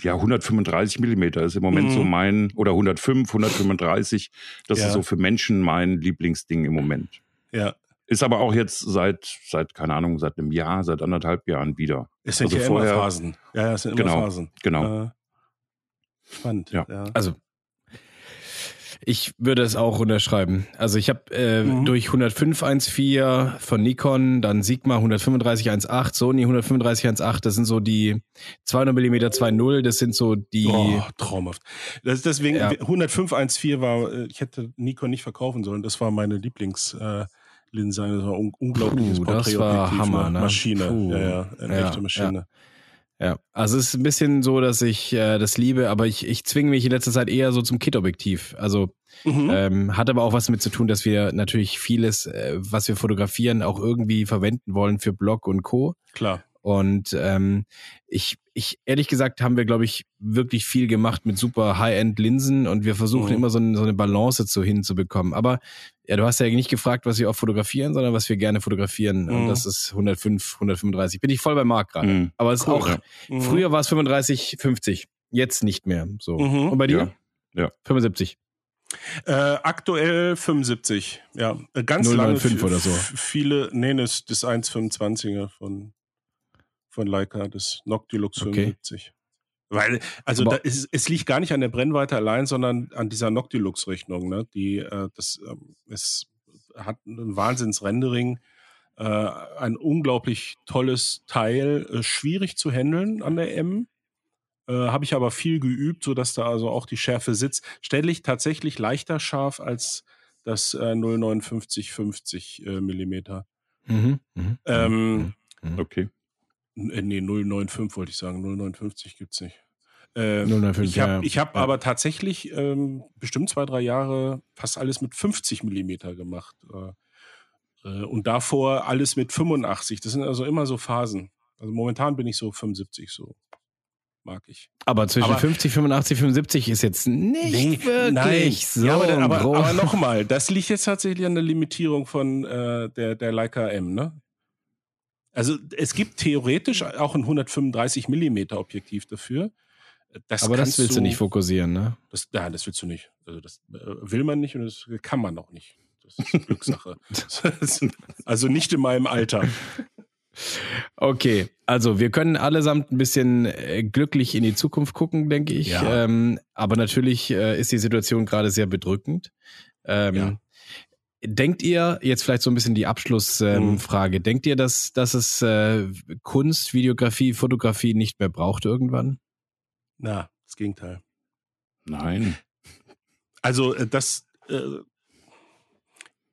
ja 135 Millimeter ist im Moment mhm. so mein, oder 105, 135, das ja. ist so für Menschen mein Lieblingsding im Moment. Ja. Ist aber auch jetzt seit, seit, keine Ahnung, seit einem Jahr, seit anderthalb Jahren wieder. Es sind also ja vorher, immer Phasen. Ja, ja, es sind immer genau, Phasen. Genau. Äh, spannend. Ja. ja. Also ich würde es auch unterschreiben. Also ich habe äh, mhm. durch 105.1.4 von Nikon, dann Sigma 135.1.8, Sony 135.1.8, das sind so die 200 mm 2.0, das sind so die... Oh, traumhaft. Das ist deswegen, ja. 105.1.4 war, äh, ich hätte Nikon nicht verkaufen sollen, das war meine Lieblings... Äh, Linse, das war un unglaubliches Puh, Das war Hammer, ne? Maschine, Puh. ja, ja, eine ja, echte Maschine. Ja. Ja, also es ist ein bisschen so, dass ich äh, das liebe, aber ich, ich zwinge mich in letzter Zeit eher so zum Kit-Objektiv. Also mhm. ähm, hat aber auch was damit zu tun, dass wir natürlich vieles, äh, was wir fotografieren, auch irgendwie verwenden wollen für Blog und Co. Klar. Und ähm, ich, ich, ehrlich gesagt, haben wir, glaube ich, wirklich viel gemacht mit super High-End-Linsen und wir versuchen mhm. immer so, ein, so eine Balance zu hinzubekommen. Aber ja, du hast ja nicht gefragt, was wir auch fotografieren, sondern was wir gerne fotografieren. Mhm. Und das ist 105, 135. Bin ich voll bei Marc gerade. Mhm. Aber es cool, ist auch, ja. früher mhm. war es 35, 50. Jetzt nicht mehr. So. Mhm. Und bei dir? Ja. ja. 75. Äh, aktuell 75, ja. Äh, ganz 095 lange. oder so. Viele, nee, das, das 1,25er von von Leica, das Noctilux okay. 75. Weil, also da ist, es liegt gar nicht an der Brennweite allein, sondern an dieser Noctilux-Rechnung. Ne? Die, äh, das, ähm, es hat ein Wahnsinns-Rendering, äh, ein unglaublich tolles Teil, äh, schwierig zu handeln an der M. Äh, Habe ich aber viel geübt, sodass da also auch die Schärfe sitzt. Stelle ich tatsächlich leichter scharf als das äh, 05950 äh, Millimeter. Mhm, mh, ähm, mhm, mhm. okay. Äh, nee, 095 wollte ich sagen. 059 gibt's nicht. Äh, 095, ich habe ja, ich hab ja. aber tatsächlich ähm, bestimmt zwei, drei Jahre fast alles mit 50 Millimeter gemacht. Äh, äh, und davor alles mit 85. Das sind also immer so Phasen. Also momentan bin ich so 75 so. Mag ich. Aber zwischen aber, 50, 85, 75 ist jetzt nicht nee, wirklich nein. so. Ja, aber, aber, aber nochmal, das liegt jetzt tatsächlich an der Limitierung von äh, der, der Leica M, ne? Also es gibt theoretisch auch ein 135 Millimeter Objektiv dafür. Das Aber das willst du, nicht fokussieren, ne? Das, nein, das willst du nicht. Also das äh, will man nicht und das kann man auch nicht. Das ist Glückssache. also nicht in meinem Alter. Okay, also wir können allesamt ein bisschen äh, glücklich in die Zukunft gucken, denke ich. Ja. Ähm, aber natürlich äh, ist die Situation gerade sehr bedrückend. Ähm, ja. Denkt ihr, jetzt vielleicht so ein bisschen die Abschlussfrage, ähm, mhm. denkt ihr, dass, dass es äh, Kunst, Videografie, Fotografie nicht mehr braucht irgendwann? Na, das Gegenteil. Nein. Also äh, das äh,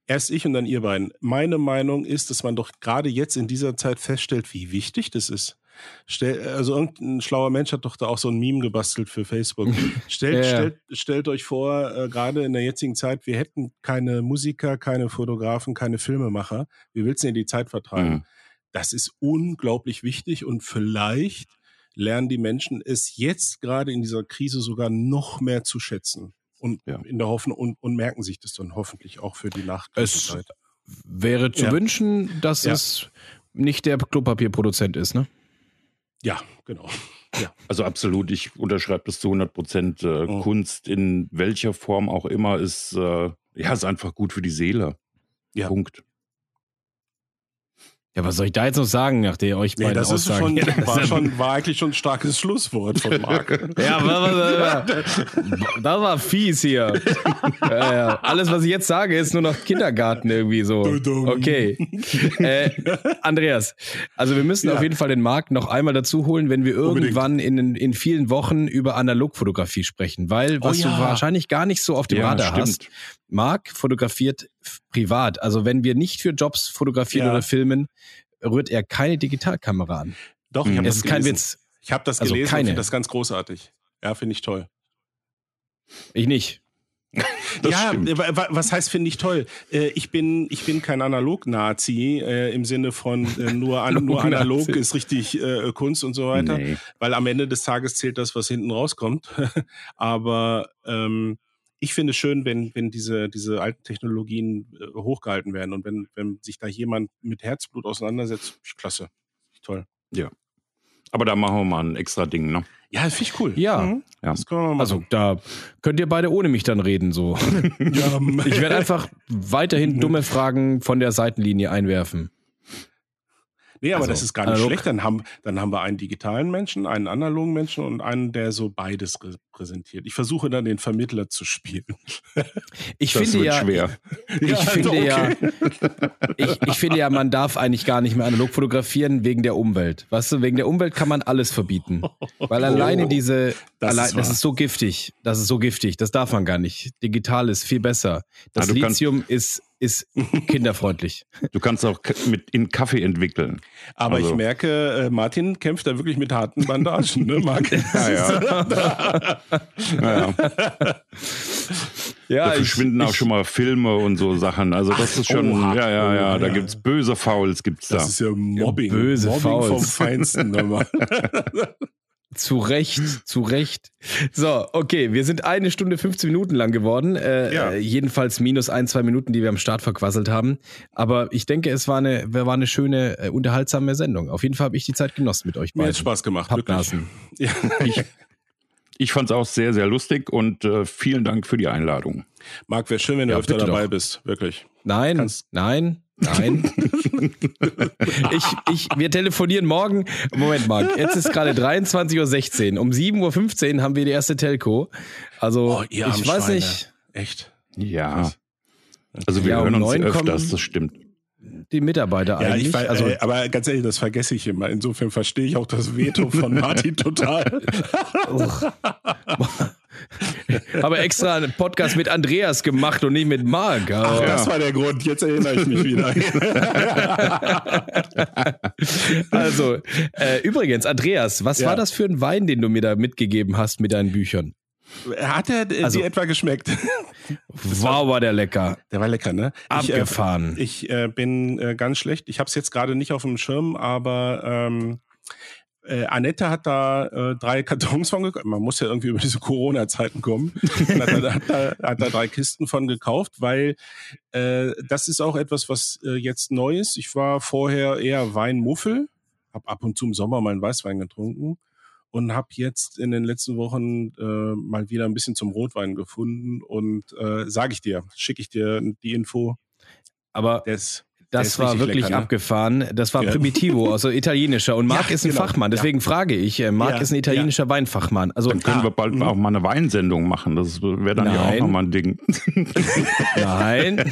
erst ich und dann ihr beiden. Meine Meinung ist, dass man doch gerade jetzt in dieser Zeit feststellt, wie wichtig das ist. Stell, also irgendein schlauer Mensch hat doch da auch so ein Meme gebastelt für Facebook. Stellt, ja, ja. stellt, stellt euch vor, äh, gerade in der jetzigen Zeit, wir hätten keine Musiker, keine Fotografen, keine Filmemacher. Wie willst du denn die Zeit vertragen? Mhm. Das ist unglaublich wichtig und vielleicht lernen die Menschen es jetzt gerade in dieser Krise sogar noch mehr zu schätzen. Und ja. in der Hoffnung und, und merken sich das dann hoffentlich auch für die Nachkriegszeit. Es wäre zu wünschen, dass es nicht der Klopapierproduzent ist, ne? Ja, genau. Ja. Also absolut, ich unterschreibe das zu 100 Prozent. Äh, oh. Kunst in welcher Form auch immer ist, äh, ja, ist einfach gut für die Seele. Ja. Punkt. Ja, was soll ich da jetzt noch sagen, nachdem ihr euch nee, das ist schon, war, schon, war eigentlich schon ein starkes Schlusswort von Marc. ja, das war fies hier. ja, ja. Alles, was ich jetzt sage, ist nur noch Kindergarten irgendwie so. Okay. Äh, Andreas, also wir müssen auf jeden Fall den Marc noch einmal dazu holen, wenn wir irgendwann in, in vielen Wochen über Analogfotografie sprechen, weil was oh, du wahrscheinlich gar nicht so auf dem Radar stimmt. hast, Marc fotografiert privat. Also wenn wir nicht für Jobs fotografieren Ja. oder filmen, rührt er keine Digitalkamera an. Doch, ich Mhm. habe Es das ist kein gelesen. Witz. Ich habe das Also gelesen und keine. finde das ganz großartig. Ja, finde ich toll. Ich nicht. Das ja, stimmt. wa- wa- was heißt finde ich toll? Äh, Ich bin ich bin kein Analog-Nazi äh, im Sinne von äh, nur, an, nur analog ist richtig Kunst und so weiter, Nee. weil am Ende des Tages zählt das, was hinten rauskommt. Aber ähm, ich finde es schön, wenn wenn diese diese alten Technologien äh, hochgehalten werden und wenn wenn sich da jemand mit Herzblut auseinandersetzt, klasse, toll. Aber da machen wir mal ein extra Ding, ne? Ja, finde ich cool. Ja. Mhm. Ja. Das können wir mal Also da könnt ihr beide ohne mich dann reden. So. ja, Ich werde einfach weiterhin dumme Fragen von der Seitenlinie einwerfen. Nee, aber Also, das ist gar nicht analog. schlecht. Dann haben, dann haben wir einen digitalen Menschen, einen analogen Menschen und einen, der so beides repräsentiert. Ich versuche dann den Vermittler zu spielen. Ich Das finde wird ja, schwer. ich Ja, finde okay. ja, ich, ich finde ja, man darf eigentlich gar nicht mehr analog fotografieren wegen der Umwelt. Weißt du, wegen der Umwelt kann man alles verbieten. Weil alleine diese, Oh, Das allein, ist das ist so giftig. Das ist so giftig. Das darf man gar nicht. Digital ist viel besser. Das Ja, du kannst- Lithium ist, ist kinderfreundlich. Du kannst auch mit in Kaffee entwickeln. Aber Also- ich merke, äh, Martin kämpft da wirklich mit harten Bandagen, ne, Marc? Ja, ja. ja, ja. Ja, Da verschwinden auch schon mal Filme und so Sachen. Also das Ach, ist schon, oh, ja, ja, ja. Da ja. gibt's böse Fouls, gibt's da. Das ist ja Mobbing. böse Mobbing vom Fouls. Feinsten. Zu Recht, zu Recht. So, okay, wir sind eine Stunde 15 Minuten lang geworden. Äh, Ja. äh, jedenfalls minus ein, zwei Minuten, die wir am Start verquasselt haben. Aber ich denke, es war eine, war eine schöne, äh, unterhaltsame Sendung. Auf jeden Fall habe ich die Zeit genossen mit euch Mir beiden. hat Spaß gemacht, wirklich. Pappnasen. Ja. Ich, ich fand's auch sehr, sehr lustig und äh, vielen Dank für die Einladung. Marc, wäre schön, wenn du Ja, öfter dabei doch. bist, wirklich. Nein, Kannst- nein, nein. ich, ich, wir telefonieren morgen. Moment, Marc. Jetzt ist gerade 23.16 Uhr. Um 7.15 Uhr haben wir die erste Telco. Also, Oh, ich weiß Schweine. nicht, Echt? Ja. Also wir Ja, um hören uns neun öfters, das stimmt. die Mitarbeiter Ja, eigentlich. ich also, äh, aber ganz ehrlich, das vergesse ich immer. Insofern verstehe ich auch das Veto von Martin total. habe extra einen Podcast mit Andreas gemacht und nicht mit Marc. Ach, Aber, das war der Grund. Jetzt erinnere ich mich wieder. Also, äh, übrigens, Andreas, was Ja. war das für ein Wein, den du mir da mitgegeben hast mit deinen Büchern? Hat er äh, Also- dir etwa geschmeckt? Wow, war der lecker. Der war lecker, ne? Ich, äh, Abgefahren. Ich äh, bin äh, ganz schlecht. Ich habe es jetzt gerade nicht auf dem Schirm, aber ähm, äh, Annette hat da äh, drei Kartons von gekauft. Man muss ja irgendwie über diese Corona-Zeiten kommen. Und hat, da- hat, da, hat da drei Kisten von gekauft, weil äh, das ist auch etwas, was äh, jetzt neu ist. Ich war vorher eher Weinmuffel, habe ab und zu im Sommer mal einen Weißwein getrunken und habe jetzt in den letzten Wochen äh, mal wieder ein bisschen zum Rotwein gefunden und äh, sage ich dir, schicke ich dir die Info. Aber Der ist, der das war wirklich lecker, ne? abgefahren. Das war Ja. Primitivo, also italienischer. Und Marc Ja, ist ein genau. Fachmann, deswegen frage ich. äh, Marc Ja, ist ein italienischer Weinfachmann. Also Dann können Ah, wir bald mhm. auch mal eine Weinsendung machen. Das wäre dann ja auch Nein. nochmal ein Ding. nein.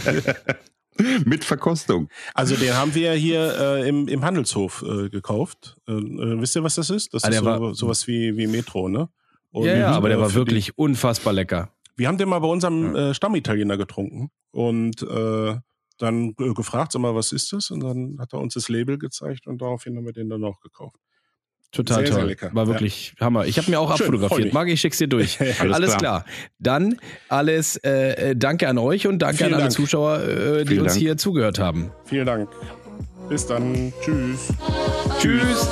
Mit Verkostung. Also den haben wir hier äh, im, im Handelshof äh, gekauft. Äh, äh, wisst ihr, was das ist? Das Ah, ist so, war- sowas wie, wie Metro, ne? Und, ja, ja, aber der äh, war wirklich unfassbar lecker. Die, wir haben den mal bei unserem äh, Stammitaliener getrunken und äh, dann äh, gefragt, sag mal, was ist das? Und dann hat er uns das Label gezeigt und daraufhin haben wir den dann auch gekauft. Total sehr, toll. Sehr. War wirklich ja. Hammer. Ich habe mir auch Schön, abfotografiert. Mag ich, schick's dir durch. alles, alles klar. klar. Dann alles äh, äh, Danke an euch und danke Vielen an alle Dank. Zuschauer, äh, die Dank. uns hier zugehört haben. Vielen Dank. Bis dann. Tschüss. Tschüss.